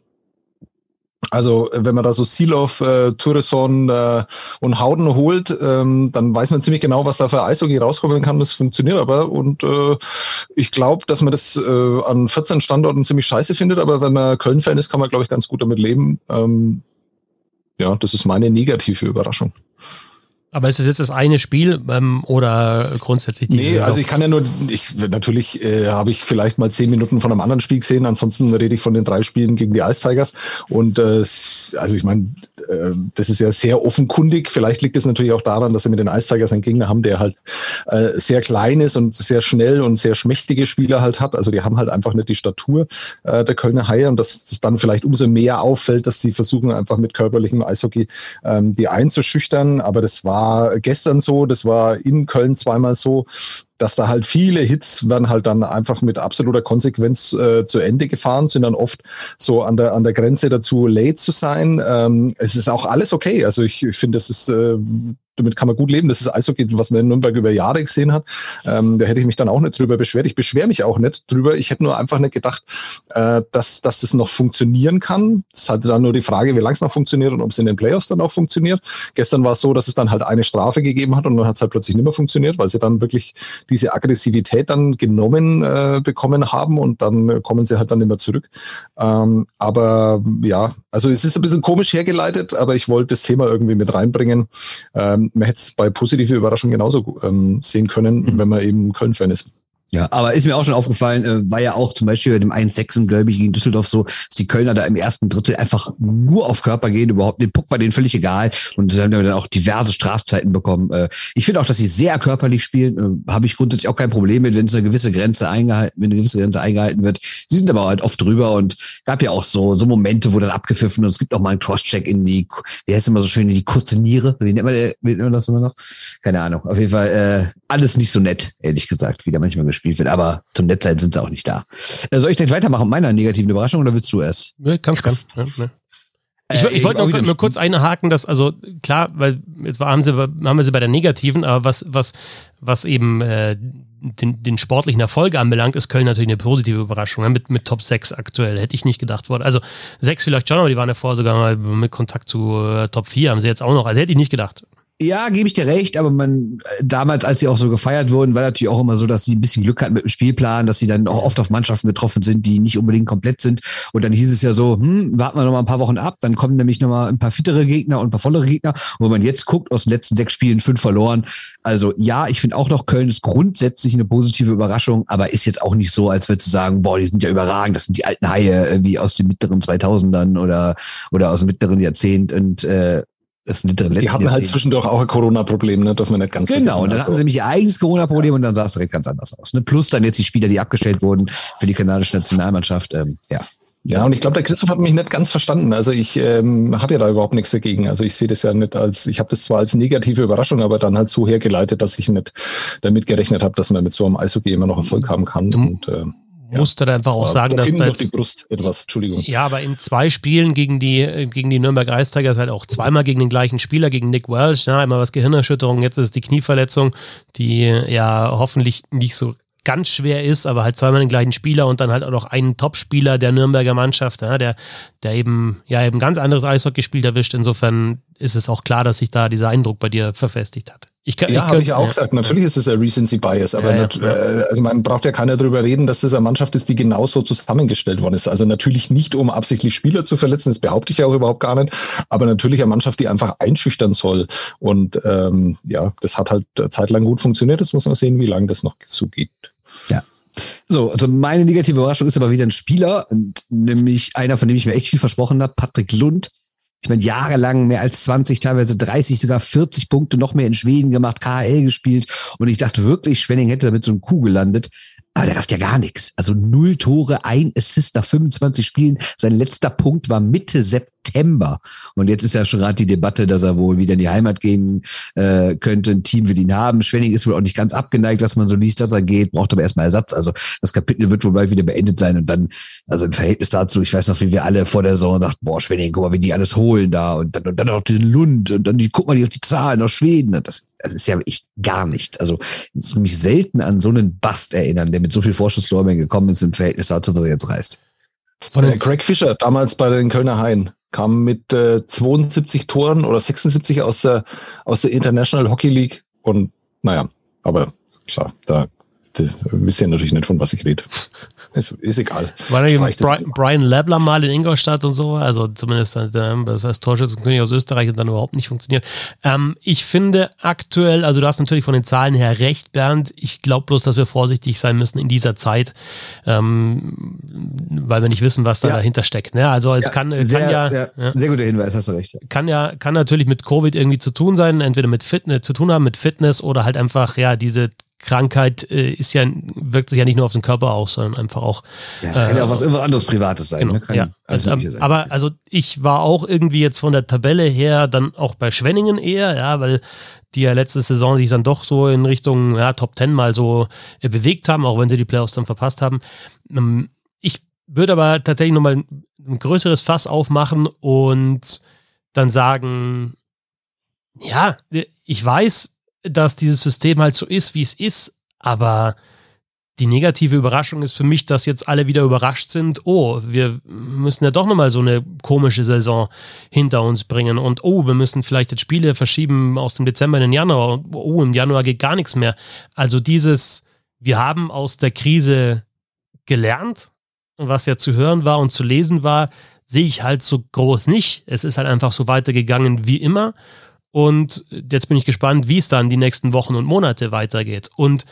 Also wenn man da so Silov, äh, Toureson äh, und Hauden holt, ähm, dann weiß man ziemlich genau, was da für Eishockey rauskommen kann. Das funktioniert aber und äh, ich glaube, dass man das äh, an 14 Standorten ziemlich scheiße findet, aber wenn man Köln-Fan ist, kann man, glaube ich, ganz gut damit leben. Ähm, ja, das ist meine negative Überraschung. Aber ist es jetzt das eine Spiel ähm, oder grundsätzlich die Nee, Saison? also ich kann ja nur, ich natürlich äh, habe ich vielleicht mal zehn Minuten von einem anderen Spiel gesehen, ansonsten rede ich von den drei Spielen gegen die Ice Tigers. Und äh, also ich meine, äh, das ist ja sehr offenkundig. Vielleicht liegt es natürlich auch daran, dass sie mit den Ice Tigers einen Gegner haben, der halt äh, sehr klein ist und sehr schnell und sehr schmächtige Spieler halt hat. Also die haben halt einfach nicht die Statur äh, der Kölner Haie und dass das dann vielleicht umso mehr auffällt, dass sie versuchen einfach mit körperlichem Eishockey ähm, die einzuschüchtern. Aber das war war gestern so, das war in Köln zweimal so, dass da halt viele Hits werden halt dann einfach mit absoluter Konsequenz äh, zu Ende gefahren, sind dann oft so an der, an der Grenze dazu, late zu sein. Ähm, es ist auch alles okay. Also ich, ich finde, das ist äh, damit kann man gut leben. Das ist Eishockey, was man in Nürnberg über Jahre gesehen hat. Ähm, da hätte ich mich dann auch nicht drüber beschwert. Ich beschwere mich auch nicht drüber. Ich hätte nur einfach nicht gedacht, äh, dass, dass das noch funktionieren kann. Es hatte dann nur die Frage, wie lange es noch funktioniert und ob es in den Playoffs dann auch funktioniert. Gestern war es so, dass es dann halt eine Strafe gegeben hat und dann hat es halt plötzlich nicht mehr funktioniert, weil sie dann wirklich diese Aggressivität dann genommen äh, bekommen haben und dann kommen sie halt dann immer zurück. Ähm, aber ja, also es ist ein bisschen komisch hergeleitet, aber ich wollte das Thema irgendwie mit reinbringen. Ähm, man, hätte es bei positiver Überraschung genauso ähm, sehen können, mhm. wenn man eben Köln-Fan ist. Ja, aber ist mir auch schon aufgefallen, äh, war ja auch zum Beispiel bei dem 1-6 glaube ich, gegen Düsseldorf so, dass die Kölner da im ersten Drittel einfach nur auf Körper gehen, überhaupt den Puck war denen völlig egal und sie haben dann auch diverse Strafzeiten bekommen. Äh, ich finde auch, dass sie sehr körperlich spielen, äh, habe ich grundsätzlich auch kein Problem mit, wenn es eine gewisse Grenze eingehalten, wenn eine gewisse Grenze eingehalten wird. Sie sind aber halt oft drüber und gab ja auch so, so Momente, wo dann abgepfiffen und es gibt auch mal einen Crosscheck in die, wie heißt immer so schön, in die kurze Niere, wie nennt man, wie nennt man das immer noch? Keine Ahnung. Auf jeden Fall, äh, alles nicht so nett, ehrlich gesagt, wie da manchmal gespielt wird. Aber zum Netzsein sind sie auch nicht da. Äh, soll ich gleich weitermachen mit meiner negativen Überraschung oder willst du es? Nee, kannst, kannst. Ja. Ich, äh, ich wollte nur, nur kurz einhaken, dass, also klar, weil jetzt haben, sie, haben wir sie bei der negativen, aber was, was, was eben äh, den, den sportlichen Erfolg anbelangt, ist Köln natürlich eine positive Überraschung. Ne? Mit, mit Top 6 aktuell hätte ich nicht gedacht worden. Also 6 vielleicht schon, aber die waren ja vorher sogar mal mit Kontakt zu äh, Top 4, haben sie jetzt auch noch. Also hätte ich nicht gedacht. Ja, gebe ich dir recht, aber man damals, als sie auch so gefeiert wurden, war natürlich auch immer so, dass sie ein bisschen Glück hatten mit dem Spielplan, dass sie dann auch oft auf Mannschaften getroffen sind, die nicht unbedingt komplett sind. Und dann hieß es ja so, hm, warten wir noch mal ein paar Wochen ab, dann kommen nämlich noch mal ein paar fittere Gegner und ein paar vollere Gegner. Und wenn man jetzt guckt, aus den letzten sechs Spielen fünf verloren. Also ja, ich finde auch noch, Köln ist grundsätzlich eine positive Überraschung, aber ist jetzt auch nicht so, als würdest du sagen, boah, die sind ja überragend, das sind die alten Haie wie aus den mittleren 2000ern oder, oder aus dem mittleren Jahrzehnt und äh, die hatten halt zwischendurch auch ein Corona-Problem, ne? Dürfen wir nicht ganz Genau, und dann hatten sie nämlich ihr eigenes Corona-Problem und dann sah es direkt ganz anders aus. Ne? Plus dann jetzt die Spieler, die abgestellt wurden für die kanadische Nationalmannschaft. Ähm, ja. Ja, und ich glaube, der Christoph hat mich nicht ganz verstanden. Also ich ähm, habe ja da überhaupt nichts dagegen. Also ich sehe das ja nicht als, ich habe das zwar als negative Überraschung, aber dann halt so hergeleitet, dass ich nicht damit gerechnet habe, dass man mit so einem Eishockey immer noch Erfolg haben kann. Du, und äh, ja. musste dann einfach auch sagen, dass das. die Brust etwas, Entschuldigung. Ja, aber in zwei Spielen gegen die, gegen die Nürnberg Ice Tigers halt auch zweimal gegen den gleichen Spieler, gegen Nick Welch, ja, einmal was Gehirnerschütterung, jetzt ist es die Knieverletzung, die ja hoffentlich nicht so ganz schwer ist, aber halt zweimal den gleichen Spieler und dann halt auch noch einen Topspieler der Nürnberger Mannschaft, ja, der, der eben, ja, eben ganz anderes Eishockey spielt erwischt. Insofern ist es auch klar, dass sich da dieser Eindruck bei dir verfestigt hat. Ich kann, ja, habe ich ja auch gesagt. Natürlich ist es ein Recency Bias, aber ja, ja, äh, also man braucht ja keiner darüber reden, dass das eine Mannschaft ist, die genauso zusammengestellt worden ist. Also natürlich nicht, um absichtlich Spieler zu verletzen, das behaupte ich ja auch überhaupt gar nicht, aber natürlich eine Mannschaft, die einfach einschüchtern soll. Und ähm, ja, das hat halt zeitlang gut funktioniert. Jetzt muss man sehen, wie lange das noch so geht. Ja. So, also meine negative Überraschung ist aber wieder ein Spieler, nämlich einer, von dem ich mir echt viel versprochen habe, Patrick Lund ich meine, jahrelang mehr als 20, teilweise 30, sogar 40 Punkte noch mehr in Schweden gemacht, KHL gespielt. Und ich dachte wirklich, Schwenning hätte damit so ein Kuh gelandet. Aber der rafft ja gar nichts. Also null Tore, ein Assist nach 25 Spielen. Sein letzter Punkt war Mitte September. Und jetzt ist ja schon gerade die Debatte, dass er wohl wieder in die Heimat gehen äh, könnte. Ein Team will ihn haben. Schwenning ist wohl auch nicht ganz abgeneigt, was man so liest, dass er geht, braucht aber erstmal Ersatz. Also das Kapitel wird wohl bald wieder beendet sein. Und dann, also im Verhältnis dazu, ich weiß noch, wie wir alle vor der Saison dachten, boah, Schwenning, guck mal, wie die alles holen da. Und dann, und dann auch diesen Lund. Und dann die, guck mal die auf die Zahlen aus Schweden. Das, das ist ja echt gar nichts. Also es mich selten an so einen Bast erinnern, der mit so viel Vorschusslorbeeren gekommen ist im Verhältnis dazu, was er jetzt reißt. Von äh, Craig Fischer, damals bei den Kölner Haien, kam mit äh, 72 Toren oder 76 aus der, aus der International Hockey League. Und naja, aber klar, da wisst ihr natürlich nicht, von was ich rede. Ist, ist egal. War da eben Brian, Brian Labler mal in Ingolstadt und so? Also zumindest äh, das heißt Torschützenkönig aus Österreich hat dann überhaupt nicht funktioniert. Ähm, ich finde aktuell, also du hast natürlich von den Zahlen her recht, Bernd. Ich glaube bloß, dass wir vorsichtig sein müssen in dieser Zeit, ähm, weil wir nicht wissen, was da ja. dahinter steckt. Ne? Also es ja, kann, sehr, kann ja, ja, Sehr guter Hinweis, hast du recht. Kann ja, kann natürlich mit Covid irgendwie zu tun sein, entweder mit Fitness zu tun haben, mit Fitness oder halt einfach, ja, diese Krankheit äh, ist ja, wirkt sich ja nicht nur auf den Körper aus, sondern einfach auch. Ja, kann ja auch was irgendwas anderes Privates sein. Genau, ne? ja. Also, ähm, aber also ich war auch irgendwie jetzt von der Tabelle her dann auch bei Schwenningen eher, ja, weil die ja letzte Saison sich dann doch so in Richtung ja, Top Ten mal so äh, bewegt haben, auch wenn sie die Playoffs dann verpasst haben. Ähm, ich würde aber tatsächlich nochmal ein, ein größeres Fass aufmachen und dann sagen, ja, ich weiß, dass dieses System halt so ist, wie es ist, aber die negative Überraschung ist für mich, dass jetzt alle wieder überrascht sind, oh, wir müssen ja doch nochmal so eine komische Saison hinter uns bringen und oh, wir müssen vielleicht jetzt Spiele verschieben aus dem Dezember in den Januar und oh, im Januar geht gar nichts mehr. Also dieses, wir haben aus der Krise gelernt, was ja zu hören war und zu lesen war, sehe ich halt so groß nicht. Es ist halt einfach so weitergegangen wie immer Und jetzt bin ich gespannt, wie es dann die nächsten Wochen und Monate weitergeht. Und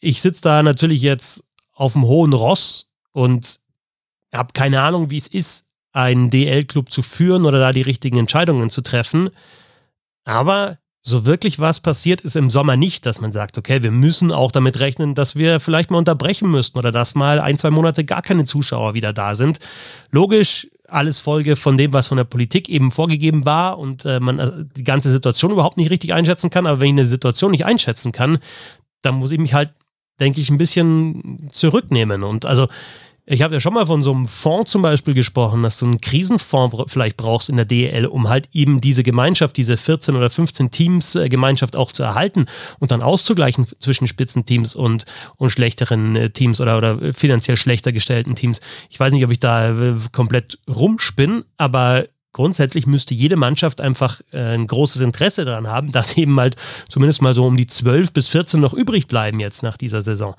ich sitze da natürlich jetzt auf dem hohen Ross und habe keine Ahnung, wie es ist, einen DL-Club zu führen oder da die richtigen Entscheidungen zu treffen. Aber so wirklich was passiert ist im Sommer nicht, dass man sagt, okay, wir müssen auch damit rechnen, dass wir vielleicht mal unterbrechen müssten oder dass mal ein, zwei Monate gar keine Zuschauer wieder da sind. Logisch, alles Folge von dem, was von der Politik eben vorgegeben war und äh, man äh, die ganze Situation überhaupt nicht richtig einschätzen kann. Aber wenn ich eine Situation nicht einschätzen kann, dann muss ich mich halt, denke ich, ein bisschen zurücknehmen. Und also ich habe ja schon mal von so einem Fonds zum Beispiel gesprochen, dass du einen Krisenfonds vielleicht brauchst in der DEL, um halt eben diese Gemeinschaft, diese 14 oder 15 Teams äh, Gemeinschaft auch zu erhalten und dann auszugleichen zwischen Spitzenteams und, und schlechteren äh, Teams oder, oder finanziell schlechter gestellten Teams. Ich weiß nicht, ob ich da äh, komplett rumspinne, aber grundsätzlich müsste jede Mannschaft einfach äh, ein großes Interesse daran haben, dass eben halt zumindest mal so um die 12 bis 14 noch übrig bleiben jetzt nach dieser Saison.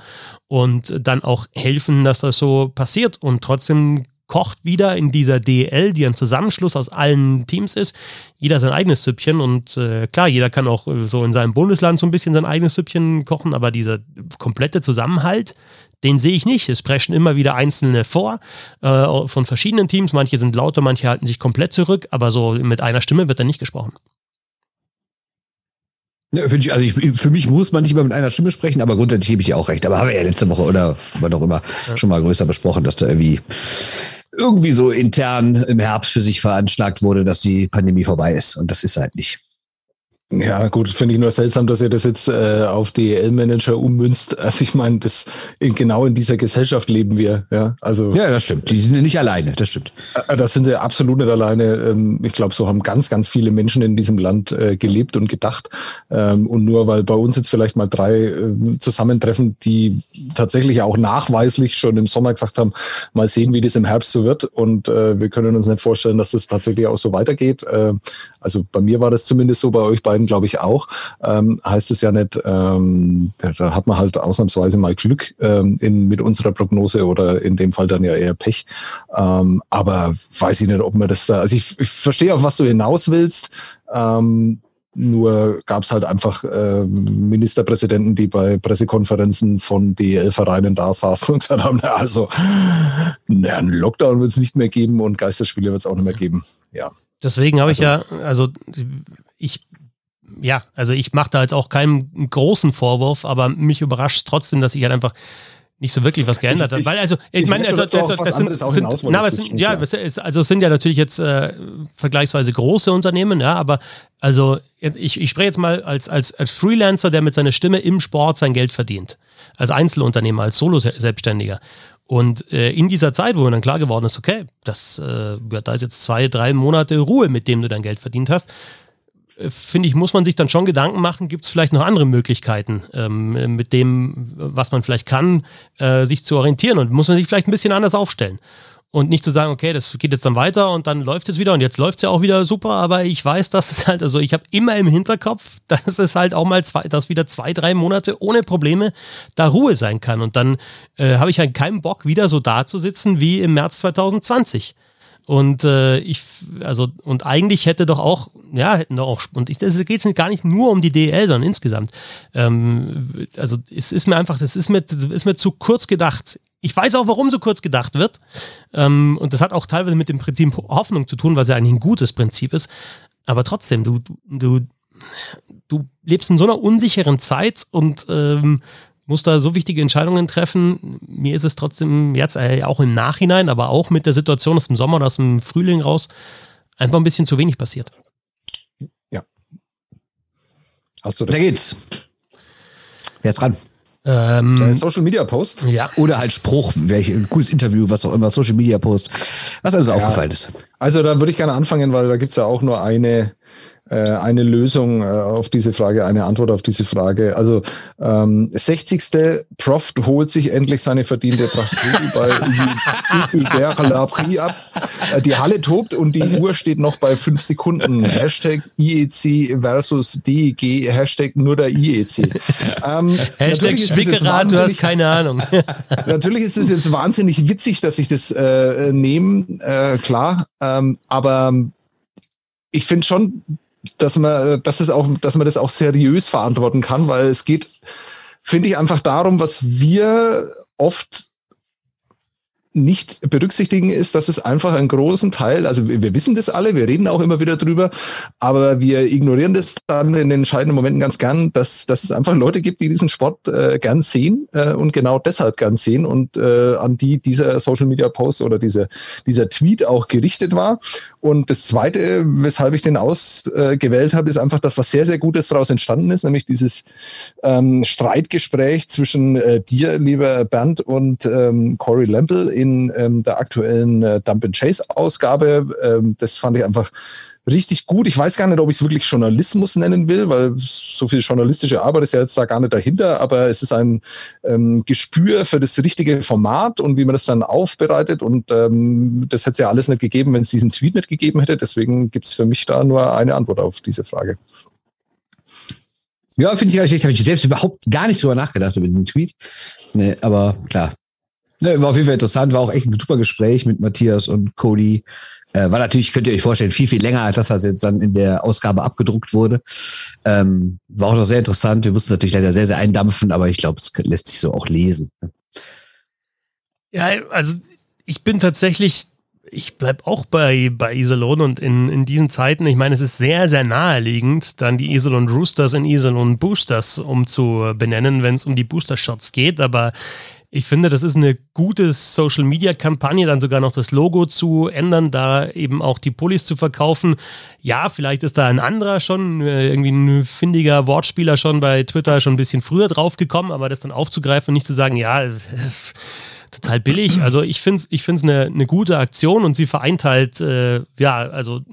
Und dann auch helfen, dass das so passiert. Und trotzdem kocht wieder in dieser DL, die ein Zusammenschluss aus allen Teams ist, jeder sein eigenes Süppchen und äh, klar, jeder kann auch äh, so in seinem Bundesland so ein bisschen sein eigenes Süppchen kochen, aber dieser komplette Zusammenhalt, den sehe ich nicht. Es preschen immer wieder Einzelne vor äh, von verschiedenen Teams. Manche sind lauter, manche halten sich komplett zurück, aber so mit einer Stimme wird da nicht gesprochen. Ja, ich, also ich, für mich muss man nicht immer mit einer Stimme sprechen, aber grundsätzlich gebe ich ja auch recht. Aber haben wir ja letzte Woche oder wann auch immer ja. schon mal größer besprochen, dass da irgendwie irgendwie so intern im Herbst für sich veranschlagt wurde, dass die Pandemie vorbei ist. Und das ist halt nicht. Ja, gut, finde ich nur seltsam, dass ihr das jetzt äh, auf DL-Manager ummünzt. Also ich meine, das in, genau in dieser Gesellschaft leben wir. Ja, also ja, das stimmt. Die sind nicht alleine. Das stimmt. Äh, das sind sie absolut nicht alleine. Ähm, ich glaube, so haben ganz, ganz viele Menschen in diesem Land äh, gelebt und gedacht. Ähm, und nur weil bei uns jetzt vielleicht mal drei äh, zusammentreffen, die tatsächlich auch nachweislich schon im Sommer gesagt haben, mal sehen, wie das im Herbst so wird. Und äh, wir können uns nicht vorstellen, dass das tatsächlich auch so weitergeht. Äh, also bei mir war das zumindest so, bei euch beiden beiden, glaube ich, auch, ähm, heißt es ja nicht, ähm, da, hat man halt ausnahmsweise mal Glück ähm, in, mit unserer Prognose oder in dem Fall dann ja eher Pech. Ähm, aber weiß ich nicht, ob man das da, also ich, ich verstehe, auf was du hinaus willst. Ähm, nur gab es halt einfach äh, Ministerpräsidenten, die bei Pressekonferenzen von DEL-Vereinen da saßen und gesagt haben, na, also na, einen Lockdown wird es nicht mehr geben und Geisterspiele wird es auch nicht mehr geben. Ja. Deswegen habe also, ich ja, also ich ja, also ich mache da jetzt auch keinen großen Vorwurf, aber mich überrascht trotzdem, dass ich halt einfach nicht so wirklich was geändert hat. Weil also, ich, ich meine, also, das, das, das, sind, sind na, es sind, ja, also es sind ja natürlich jetzt äh, vergleichsweise große Unternehmen, ja, aber also ich, ich spreche jetzt mal als, als, als Freelancer, der mit seiner Stimme im Sport sein Geld verdient. Als Einzelunternehmer, als Solo-Selbstständiger. Und äh, in dieser Zeit, wo mir dann klar geworden ist, okay, das, äh, da ist jetzt zwei, drei Monate Ruhe, mit dem du dein Geld verdient hast, finde ich, muss man sich dann schon Gedanken machen, gibt es vielleicht noch andere Möglichkeiten, ähm, mit dem, was man vielleicht kann, äh, sich zu orientieren und muss man sich vielleicht ein bisschen anders aufstellen. Und nicht zu sagen, okay, das geht jetzt dann weiter und dann läuft es wieder und jetzt läuft es ja auch wieder super, aber ich weiß, dass es halt, also ich habe immer im Hinterkopf, dass es halt auch mal zwei, dass wieder zwei, drei Monate ohne Probleme da Ruhe sein kann. Und dann äh, habe ich halt keinen Bock, wieder so da zu sitzen wie im März 2020. Und äh, ich, also, und eigentlich hätte doch auch, ja, hätten doch auch, und ich, es geht gar nicht nur um die DL, sondern insgesamt. Ähm, also es ist mir einfach, das ist mir, ist mir zu kurz gedacht. Ich weiß auch, warum so kurz gedacht wird. Ähm, und das hat auch teilweise mit dem Prinzip Hoffnung zu tun, was ja eigentlich ein gutes Prinzip ist. Aber trotzdem, du, du, du lebst in so einer unsicheren Zeit und ähm, muss da so wichtige Entscheidungen treffen. Mir ist es trotzdem jetzt äh, auch im Nachhinein, aber auch mit der Situation aus dem Sommer und aus dem Frühling raus einfach ein bisschen zu wenig passiert. Ja. Hast du da geht's. Wer ist dran? Ähm, Social Media Post. Ja. Oder halt Spruch, welch, ein cooles Interview, was auch immer, Social Media Post, was alles ja. aufgefallen ist. Also da würde ich gerne anfangen, weil da gibt es ja auch nur eine eine Lösung äh, auf diese Frage, eine Antwort auf diese Frage. Also ähm, 60. Prof holt sich endlich seine verdiente Tracht bei Hubert Lapri ab. Äh, die Halle tobt und die Uhr steht noch bei fünf Sekunden. Hashtag IEC versus DEG, Hashtag nur der IEC. Ähm, Hashtag Schwickerad, du hast keine Ahnung. natürlich ist es jetzt wahnsinnig witzig, dass ich das äh, nehme, äh, klar. Ähm, aber ich finde schon dass man, dass es auch, dass man das auch seriös verantworten kann, weil es geht, finde ich, einfach darum, was wir oft nicht berücksichtigen, ist, dass es einfach einen großen Teil, also wir, wissen das alle, wir reden auch immer wieder drüber, aber wir ignorieren das dann in den entscheidenden Momenten ganz gern, dass, dass es einfach Leute gibt, die diesen Sport äh, gern sehen äh, und genau deshalb gern sehen und äh, an die dieser Social Media Post oder diese, dieser Tweet auch gerichtet war. Und das Zweite, weshalb ich den ausgewählt habe, ist einfach, dass was sehr, sehr Gutes daraus entstanden ist, nämlich dieses ähm, Streitgespräch zwischen äh, dir, lieber Bernd, und ähm, Corey Lemple in ähm, der aktuellen äh, Dump and Chase Ausgabe. Ähm, das fand ich einfach richtig gut. Ich weiß gar nicht, ob ich es wirklich Journalismus nennen will, weil so viel journalistische Arbeit ist ja jetzt da gar nicht dahinter, aber es ist ein ähm, Gespür für das richtige Format und wie man das dann aufbereitet. Und ähm, das hätte es ja alles nicht gegeben, wenn es diesen Tweet nicht gegeben hätte. Deswegen gibt es für mich da nur eine Antwort auf diese Frage. Ja, finde ich eigentlich, habe ich selbst überhaupt gar nicht drüber nachgedacht über diesen Tweet. Nee, aber klar. Ne, war auf jeden Fall interessant, war auch echt ein super Gespräch mit Matthias und Cody. Äh, war natürlich, könnt ihr euch vorstellen, viel, viel länger als das, was jetzt dann in der Ausgabe abgedruckt wurde. Ähm, war auch noch sehr interessant. Wir mussten es natürlich leider sehr, sehr eindampfen, aber ich glaube, es lässt sich so auch lesen. Ja, also ich bin tatsächlich, ich bleib auch bei, bei Iserlohn und in, in diesen Zeiten, ich meine, es ist sehr, sehr naheliegend, dann die Iserlohn Roosters in Iserlohn Boosters umzubenennen, wenn es um die Booster-Shots geht, aber ich finde, das ist eine gute Social-Media-Kampagne, dann sogar noch das Logo zu ändern, da eben auch die Pullis zu verkaufen. Ja, vielleicht ist da ein anderer schon, äh, irgendwie ein findiger Wortspieler schon bei Twitter schon ein bisschen früher draufgekommen, aber das dann aufzugreifen und nicht zu sagen, ja, äh, total billig. Also ich finde es ich find's eine, eine gute Aktion und sie vereint halt, äh, ja, also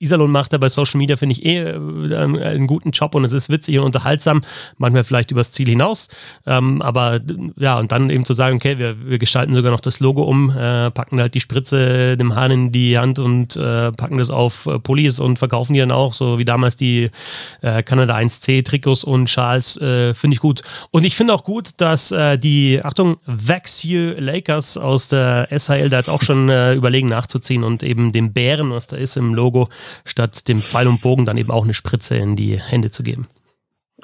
Iserlohn macht da bei Social Media, finde ich, eh äh, einen guten Job und es ist witzig und unterhaltsam, manchmal vielleicht übers Ziel hinaus. Ähm, aber ja, und dann eben zu sagen, okay, wir, wir gestalten sogar noch das Logo um, äh, packen halt die Spritze dem Hahn in die Hand und äh, packen das auf äh, Pullis und verkaufen die dann auch, so wie damals die äh, Kanada 1C Trikots und Schals, äh, finde ich gut. Und ich finde auch gut, dass äh, die, Achtung, You Lakers aus der SHL da jetzt auch schon äh, überlegen nachzuziehen und eben dem Bären, was da ist im Logo, statt dem Pfeil und Bogen dann eben auch eine Spritze in die Hände zu geben.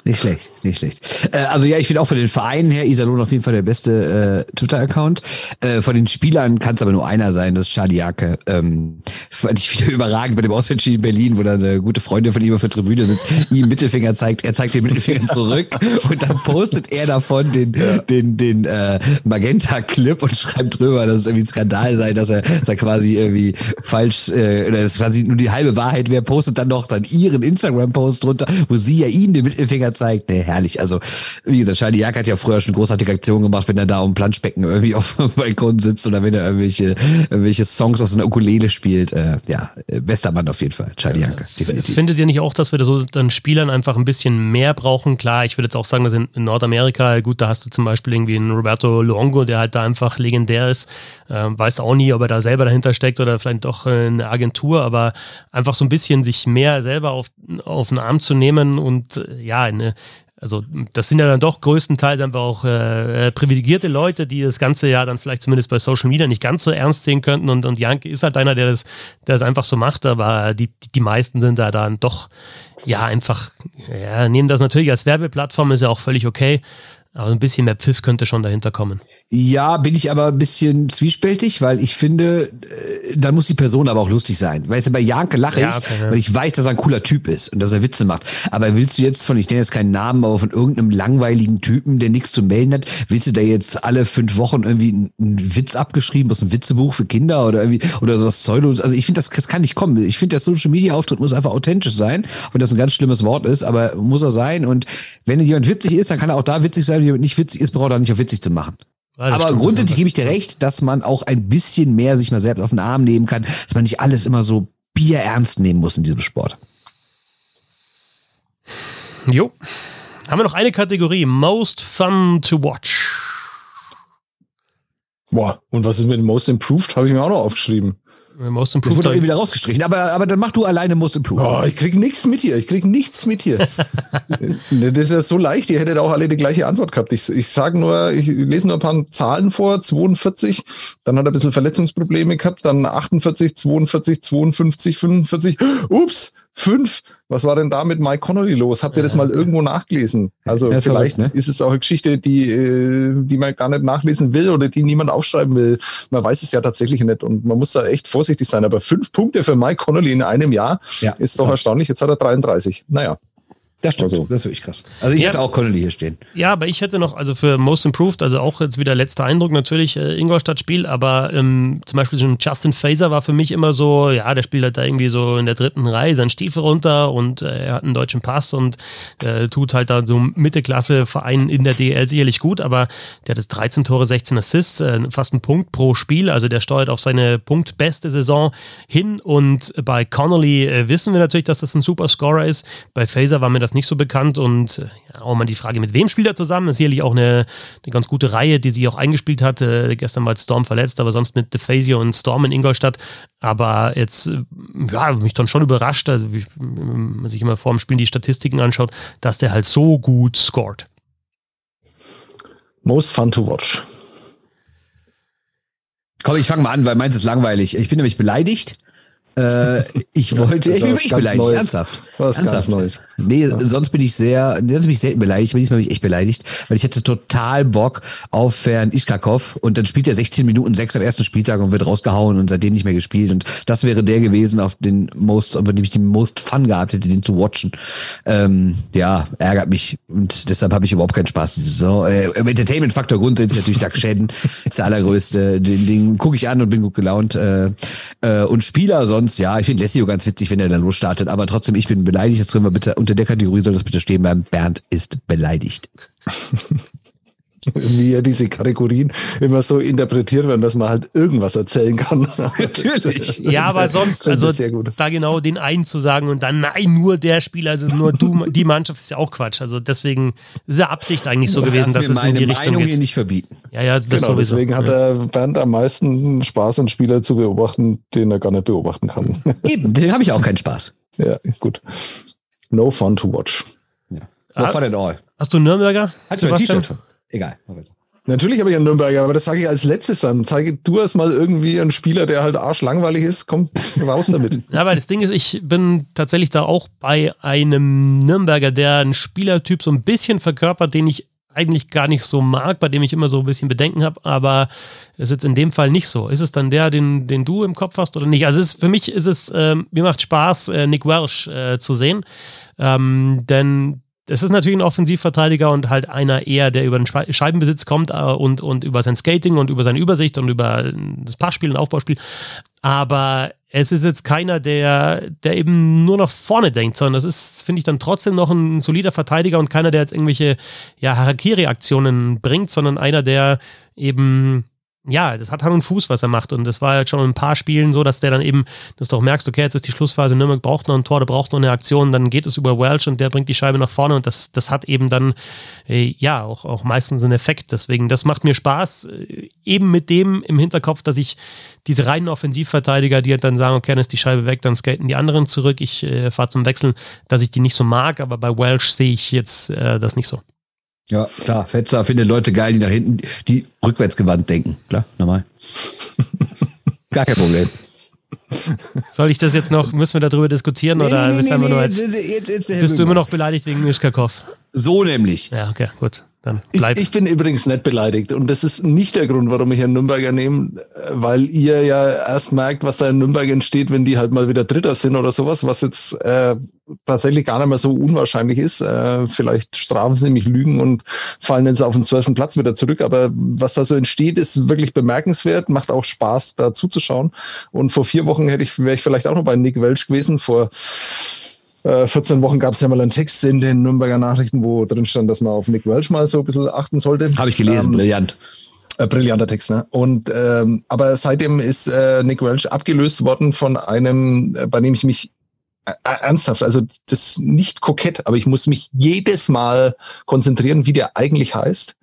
Nicht schlecht, nicht schlecht. Äh, also ja, ich finde auch von den Vereinen her Iserlohn auf jeden Fall der beste äh, Twitter-Account. Äh, von den Spielern kann es aber nur einer sein, das ist Charlie Jacke. Ähm, fand ich wieder überragend bei dem Auswärtsspiel in Berlin, wo dann eine gute Freundin von ihm auf der Tribüne sitzt, ihm Mittelfinger zeigt, er zeigt den Mittelfinger zurück und dann postet er davon den, ja. den, den äh, Magenta-Clip und schreibt drüber, dass es irgendwie ein Skandal sei, dass er, dass er quasi irgendwie falsch, äh, oder das quasi nur die halbe Wahrheit wäre, postet dann noch dann ihren Instagram-Post drunter, wo sie ja ihm den Mittelfinger zeigt. Nee, herrlich. Also, wie gesagt, Charlie Jack hat ja früher schon großartige Aktionen gemacht, wenn er da um Planschbecken irgendwie auf dem Balkon sitzt oder wenn er irgendwelche, irgendwelche Songs aus einer Ukulele spielt. Äh, ja, bester Mann auf jeden Fall, Charlie Jack, definitiv. Findet ihr nicht auch, dass wir da so dann Spielern einfach ein bisschen mehr brauchen? Klar, ich würde jetzt auch sagen, dass in, in Nordamerika, gut, da hast du zum Beispiel irgendwie einen Roberto Luongo, der halt da einfach legendär ist. Ähm, weißt auch nie, ob er da selber dahinter steckt oder vielleicht doch eine Agentur, aber einfach so ein bisschen sich mehr selber auf, auf den Arm zu nehmen und äh, ja, eine also das sind ja dann doch größtenteils einfach auch äh, äh, privilegierte Leute, die das ganze ja dann vielleicht zumindest bei Social Media nicht ganz so ernst sehen könnten. Und, und Janke ist halt einer, der das, der das einfach so macht, aber die, die meisten sind da dann doch ja einfach, ja, nehmen das natürlich als Werbeplattform, ist ja auch völlig okay. Aber ein bisschen mehr Pfiff könnte schon dahinter kommen. Ja, bin ich aber ein bisschen zwiespältig, weil ich finde, äh, dann muss die Person aber auch lustig sein. Weißt du, bei Janke lache ja, okay, ich, ja. weil ich weiß, dass er ein cooler Typ ist und dass er Witze macht. Aber willst du jetzt von, ich nenne jetzt keinen Namen, aber von irgendeinem langweiligen Typen, der nichts zu melden hat, willst du da jetzt alle fünf Wochen irgendwie einen Witz abgeschrieben aus einem Witzebuch für Kinder oder irgendwie oder sowas Pseudo? Also ich finde, das, das kann nicht kommen. Ich finde, der Social Media Auftritt muss einfach authentisch sein, auch wenn das ein ganz schlimmes Wort ist, aber muss er sein. Und wenn jemand witzig ist, dann kann er auch da witzig sein jemand nicht witzig ist, braucht er nicht auf witzig zu machen. Ja, Aber grundsätzlich gebe ich dir recht, dass man auch ein bisschen mehr sich mal selbst auf den Arm nehmen kann, dass man nicht alles immer so bierernst nehmen muss in diesem Sport. Jo. Haben wir noch eine Kategorie, Most Fun to Watch. Boah, und was ist mit Most Improved? Habe ich mir auch noch aufgeschrieben. Most Improved. Das wurde wieder rausgestrichen, aber, aber dann mach du alleine Most Improved. Oh, ich krieg nichts mit hier. Ich krieg nichts mit hier. das ist ja so leicht. Ihr hättet auch alle die gleiche Antwort gehabt. Ich, ich sage nur, ich lese nur ein paar Zahlen vor. 42, dann hat er ein bisschen Verletzungsprobleme gehabt, dann 48, 42, 52, 45. Ups, Fünf. Was war denn da mit Mike Connolly los? Habt ihr das mal irgendwo nachgelesen? Also ja, vielleicht verrückt, ne? ist es auch eine Geschichte, die, äh, die man gar nicht nachlesen will oder die niemand aufschreiben will. Man weiß es ja tatsächlich nicht und man muss da echt vorsichtig sein. Aber fünf Punkte für Mike Connolly in einem Jahr ja, ist doch erstaunlich. Jetzt hat er 33. Naja. Das stimmt. Also, das ist wirklich krass. Also ich ja, hätte auch Connolly hier stehen. Ja, aber ich hätte noch, also für Most Improved, also auch jetzt wieder letzter Eindruck natürlich äh, Ingolstadt-Spiel, aber ähm, zum Beispiel so ein Justin Faser war für mich immer so, ja, der spielt halt da irgendwie so in der dritten Reihe seinen Stiefel runter und äh, er hat einen deutschen Pass und äh, tut halt da so Mittelklasse-Verein in der DL sicherlich gut, aber der hat 13 Tore, 16 Assists, äh, fast einen Punkt pro Spiel, also der steuert auf seine punktbeste Saison hin und bei Connolly äh, wissen wir natürlich, dass das ein super Scorer ist. Bei Faser war mir das nicht so bekannt und äh, ja, auch mal die Frage, mit wem spielt er zusammen? Das ist sicherlich auch eine, eine ganz gute Reihe, die sie auch eingespielt hat. Äh, gestern mal Storm verletzt, aber sonst mit DeFazio und Storm in Ingolstadt. Aber jetzt, äh, ja, mich dann schon überrascht, also wie man sich immer vor dem Spielen die Statistiken anschaut, dass der halt so gut scored. Most fun to watch. Komm, ich fange mal an, weil meins ist langweilig. Ich bin nämlich beleidigt. Äh, ich wollte, ich bin wirklich beleidigt, Neues. ernsthaft. Was ernsthaft. Neues. Nee, ja. sonst bin ich sehr, sonst bin ich selten beleidigt, aber diesmal bin ich echt beleidigt, weil ich hätte total Bock auf Fern Iskakov und dann spielt er 16 Minuten sechs am ersten Spieltag und wird rausgehauen und seitdem nicht mehr gespielt und das wäre der gewesen, auf den Most, über dem ich den Most Fun gehabt hätte, den zu watchen. Ähm, ja, ärgert mich und deshalb habe ich überhaupt keinen Spaß diese Saison. Äh, Entertainment-Faktor grundsätzlich natürlich Doug Shedden, ist der allergrößte. Den, den gucke ich an und bin gut gelaunt. Äh, äh, und Spieler sonst sonst, ja, ich finde Lessio ganz witzig, wenn er dann losstartet, aber trotzdem, ich bin beleidigt. Jetzt können wir bitte, unter der Kategorie soll das bitte stehen bleiben. Bernd ist beleidigt. wie ja diese Kategorien immer so interpretiert werden, dass man halt irgendwas erzählen kann. Natürlich. ja, aber sonst, also da genau den einen zu sagen und dann, nein, nur der Spieler, es ist nur du, die Mannschaft, ist ja auch Quatsch. Also deswegen ist ja Absicht eigentlich so gewesen, dass es in die Richtung Meinung geht. nicht verbieten. Ja, ja, das genau, sowieso. Deswegen hat er Bernd am meisten Spaß, einen Spieler zu beobachten, den er gar nicht beobachten kann. Eben, den habe ich auch keinen Spaß. Ja, gut. No fun to watch. Ja. No ah, fun at all. Hast du Nürnberger? Hast du ein T-Shirt? Egal. Natürlich habe ich einen Nürnberger, aber das sage ich als letztes dann. Zeige du erst mal irgendwie einen Spieler, der halt arschlangweilig ist. Komm raus damit. ja, weil das Ding ist, ich bin tatsächlich da auch bei einem Nürnberger, der einen Spielertyp so ein bisschen verkörpert, den ich eigentlich gar nicht so mag, bei dem ich immer so ein bisschen Bedenken habe, aber ist jetzt in dem Fall nicht so. Ist es dann der, den, den du im Kopf hast oder nicht? Also ist, für mich ist es, ähm, mir macht Spaß, äh, Nick Welsh äh, zu sehen, ähm, denn es ist natürlich ein Offensivverteidiger und halt einer eher, der über den Scheibenbesitz kommt äh, und, und über sein Skating und über seine Übersicht und über das Passspiel und Aufbauspiel. Aber es ist jetzt keiner, der, der eben nur nach vorne denkt, sondern das ist, finde ich, dann trotzdem noch ein solider Verteidiger und keiner, der jetzt irgendwelche ja, Harakiri-Aktionen bringt, sondern einer, der eben ja, das hat Hand und Fuß, was er macht. Und das war halt schon in ein paar Spielen so, dass der dann eben, dass du auch merkst, okay, jetzt ist die Schlussphase, Nürnberg braucht noch ein Tor, der braucht noch eine Aktion, dann geht es über Welch und der bringt die Scheibe nach vorne und das, das hat eben dann, äh, ja, auch, auch meistens einen Effekt. Deswegen, das macht mir Spaß, äh, eben mit dem im Hinterkopf, dass ich diese reinen Offensivverteidiger, die halt dann sagen, okay, dann ist die Scheibe weg, dann skaten die anderen zurück, ich äh, fahre zum Wechseln, dass ich die nicht so mag, aber bei Welch sehe ich jetzt äh, das nicht so. Ja, klar. Fetzer findet Leute geil, die nach hinten, die rückwärtsgewandt denken. Klar, normal. Gar kein Problem. Soll ich das jetzt noch, müssen wir darüber diskutieren nee, oder nee, nee, nee, nur jetzt, jetzt, jetzt, jetzt bist du immer noch beleidigt wegen Mischkakov? So nämlich. Ja, okay, gut. Dann bleib. Ich, ich, bin übrigens nicht beleidigt und das ist nicht der Grund, warum ich einen Nürnberger nehme, weil ihr ja erst merkt, was da in Nürnberg entsteht, wenn die halt mal wieder Dritter sind oder sowas, was jetzt äh, tatsächlich gar nicht mehr so unwahrscheinlich ist. Äh, vielleicht strafen sie mich Lügen und fallen jetzt auf den zwölften Platz wieder zurück, aber was da so entsteht, ist wirklich bemerkenswert, macht auch Spaß, da zuzuschauen. Und vor vier Wochen hätte ich, wäre ich vielleicht auch noch bei Nick Welch gewesen, vor 14 äh, Wochen gab es ja mal einen Text in den Nürnberger Nachrichten, wo drin stand, dass man auf Nick Welch mal so ein bisschen achten sollte. Habe ich gelesen, ähm, brillant. Äh, brillanter Text, ne? Und ähm, aber seitdem ist äh, Nick Welch abgelöst worden von einem, äh, bei dem ich mich äh, ernsthaft, also das nicht kokett, aber ich muss mich jedes Mal konzentrieren, wie der eigentlich heißt.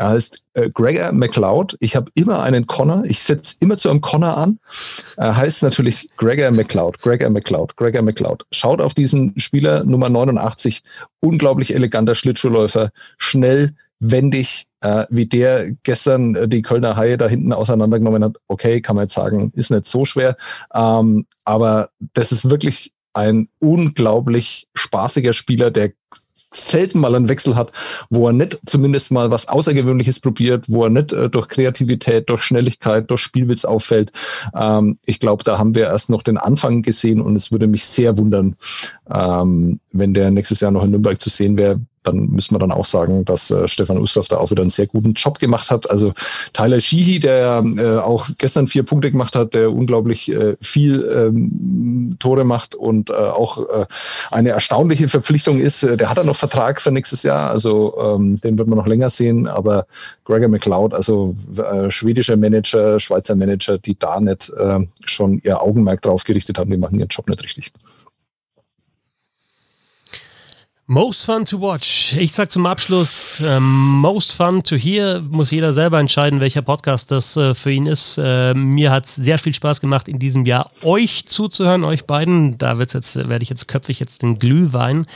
Er heißt äh, Gregor McLeod. Ich habe immer einen Connor. Ich setze immer zu einem Connor an. Er heißt natürlich Gregor McLeod. Gregor McLeod. Gregor McLeod. Schaut auf diesen Spieler Nummer 89. Unglaublich eleganter Schlittschuhläufer. Schnell, wendig, äh, wie der gestern äh, die Kölner Haie da hinten auseinandergenommen hat. Okay, kann man jetzt sagen, ist nicht so schwer. Ähm, aber das ist wirklich ein unglaublich spaßiger Spieler, der selten mal einen Wechsel hat, wo er nicht zumindest mal was Außergewöhnliches probiert, wo er nicht äh, durch Kreativität, durch Schnelligkeit, durch Spielwitz auffällt. Ähm, ich glaube, da haben wir erst noch den Anfang gesehen und es würde mich sehr wundern, ähm, wenn der nächstes Jahr noch in Nürnberg zu sehen wäre, dann müssen wir dann auch sagen, dass äh, Stefan Ustorf da auch wieder einen sehr guten Job gemacht hat. Also Tyler Sheehy, der äh, auch gestern vier Punkte gemacht hat, der unglaublich äh, viel ähm, Tore macht und äh, auch äh, eine erstaunliche Verpflichtung ist. Äh, der hat dann noch Vertrag für nächstes Jahr, also ähm, den wird man noch länger sehen. Aber Gregor McLeod, also äh, schwedischer Manager, Schweizer Manager, die da nicht äh, schon ihr Augenmerk drauf gerichtet haben, die machen ihren Job nicht richtig. Most fun to watch. Ich sag zum Abschluss, ähm, most fun to hear. Muss jeder selber entscheiden, welcher Podcast das äh, für ihn ist. Äh, mir hat es sehr viel Spaß gemacht, in diesem Jahr euch zuzuhören, euch beiden. Da werde ich jetzt köpfig jetzt den Glühwein.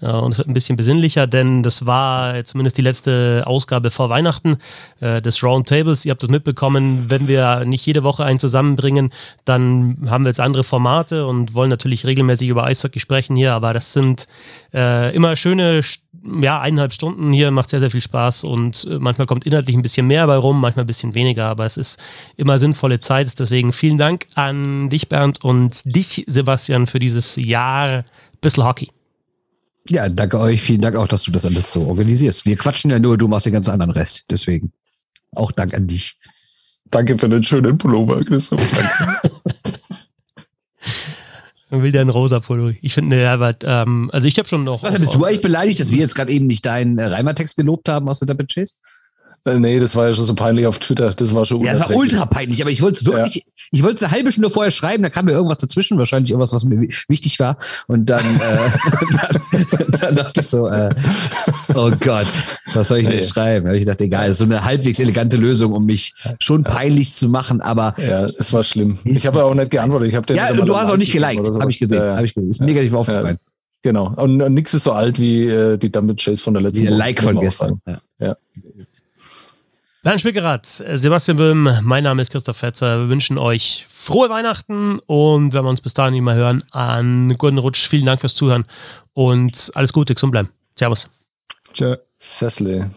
Äh, und es wird ein bisschen besinnlicher, denn das war zumindest die letzte Ausgabe vor Weihnachten äh, des Roundtables. Ihr habt das mitbekommen. Wenn wir nicht jede Woche einen zusammenbringen, dann haben wir jetzt andere Formate und wollen natürlich regelmäßig über Eishockey sprechen hier. Aber das sind äh, immer immer schöne, ja, eineinhalb Stunden hier, macht sehr, sehr viel Spaß und äh, manchmal kommt inhaltlich ein bisschen mehr bei rum, manchmal ein bisschen weniger, aber es ist immer sinnvolle Zeit. Deswegen vielen Dank an dich, Bernd, und dich, Sebastian, für dieses Jahr Bissl Hockey. Ja, danke euch. Vielen Dank auch, dass du das alles so organisierst. Wir quatschen ja nur, du machst den ganzen anderen Rest. Deswegen auch Dank an dich. Danke für den schönen Pullover, Christoph. Danke. Man will ein rosa Pullo. Ich finde, ja, aber, ähm, also ich habe schon noch. Was, bist du eigentlich beleidigt, dass wir jetzt gerade eben nicht deinen äh, Reimertext gelobt haben aus der Double Chase? Äh, nee, das war ja schon so peinlich auf Twitter. Das war schon Ja, das war ultra peinlich, aber ich wollte es wirklich, ja. ich wollte es eine halbe Stunde vorher schreiben, da kam mir irgendwas dazwischen, wahrscheinlich irgendwas, was mir wichtig war. Und dann, äh, dann, dann, dachte ich so, äh, oh Gott, was soll ich denn nee. schreiben? Da ich dachte, egal, ist so eine halbwegs elegante Lösung, um mich schon peinlich zu machen, aber. Ja, es war schlimm. Ich habe auch nicht geantwortet. Ich ja, du hast auch nicht geliked, habe ich gesehen. Ja, Hab ich gesehen. Ist negativ aufgefallen. Genau. Und, und nichts ist so alt wie äh, die Dumble Chase von der letzten Woche. Like von gestern. Ja. ja. Bernd Spickerath, Sebastian Böhm, mein Name ist Christoph Fetzer. Wir wünschen euch frohe Weihnachten und wenn wir uns bis dahin nicht mehr hören, einen guten Rutsch. Vielen Dank fürs Zuhören und alles Gute, gesund bleiben. Servus. Tschö. Sessle.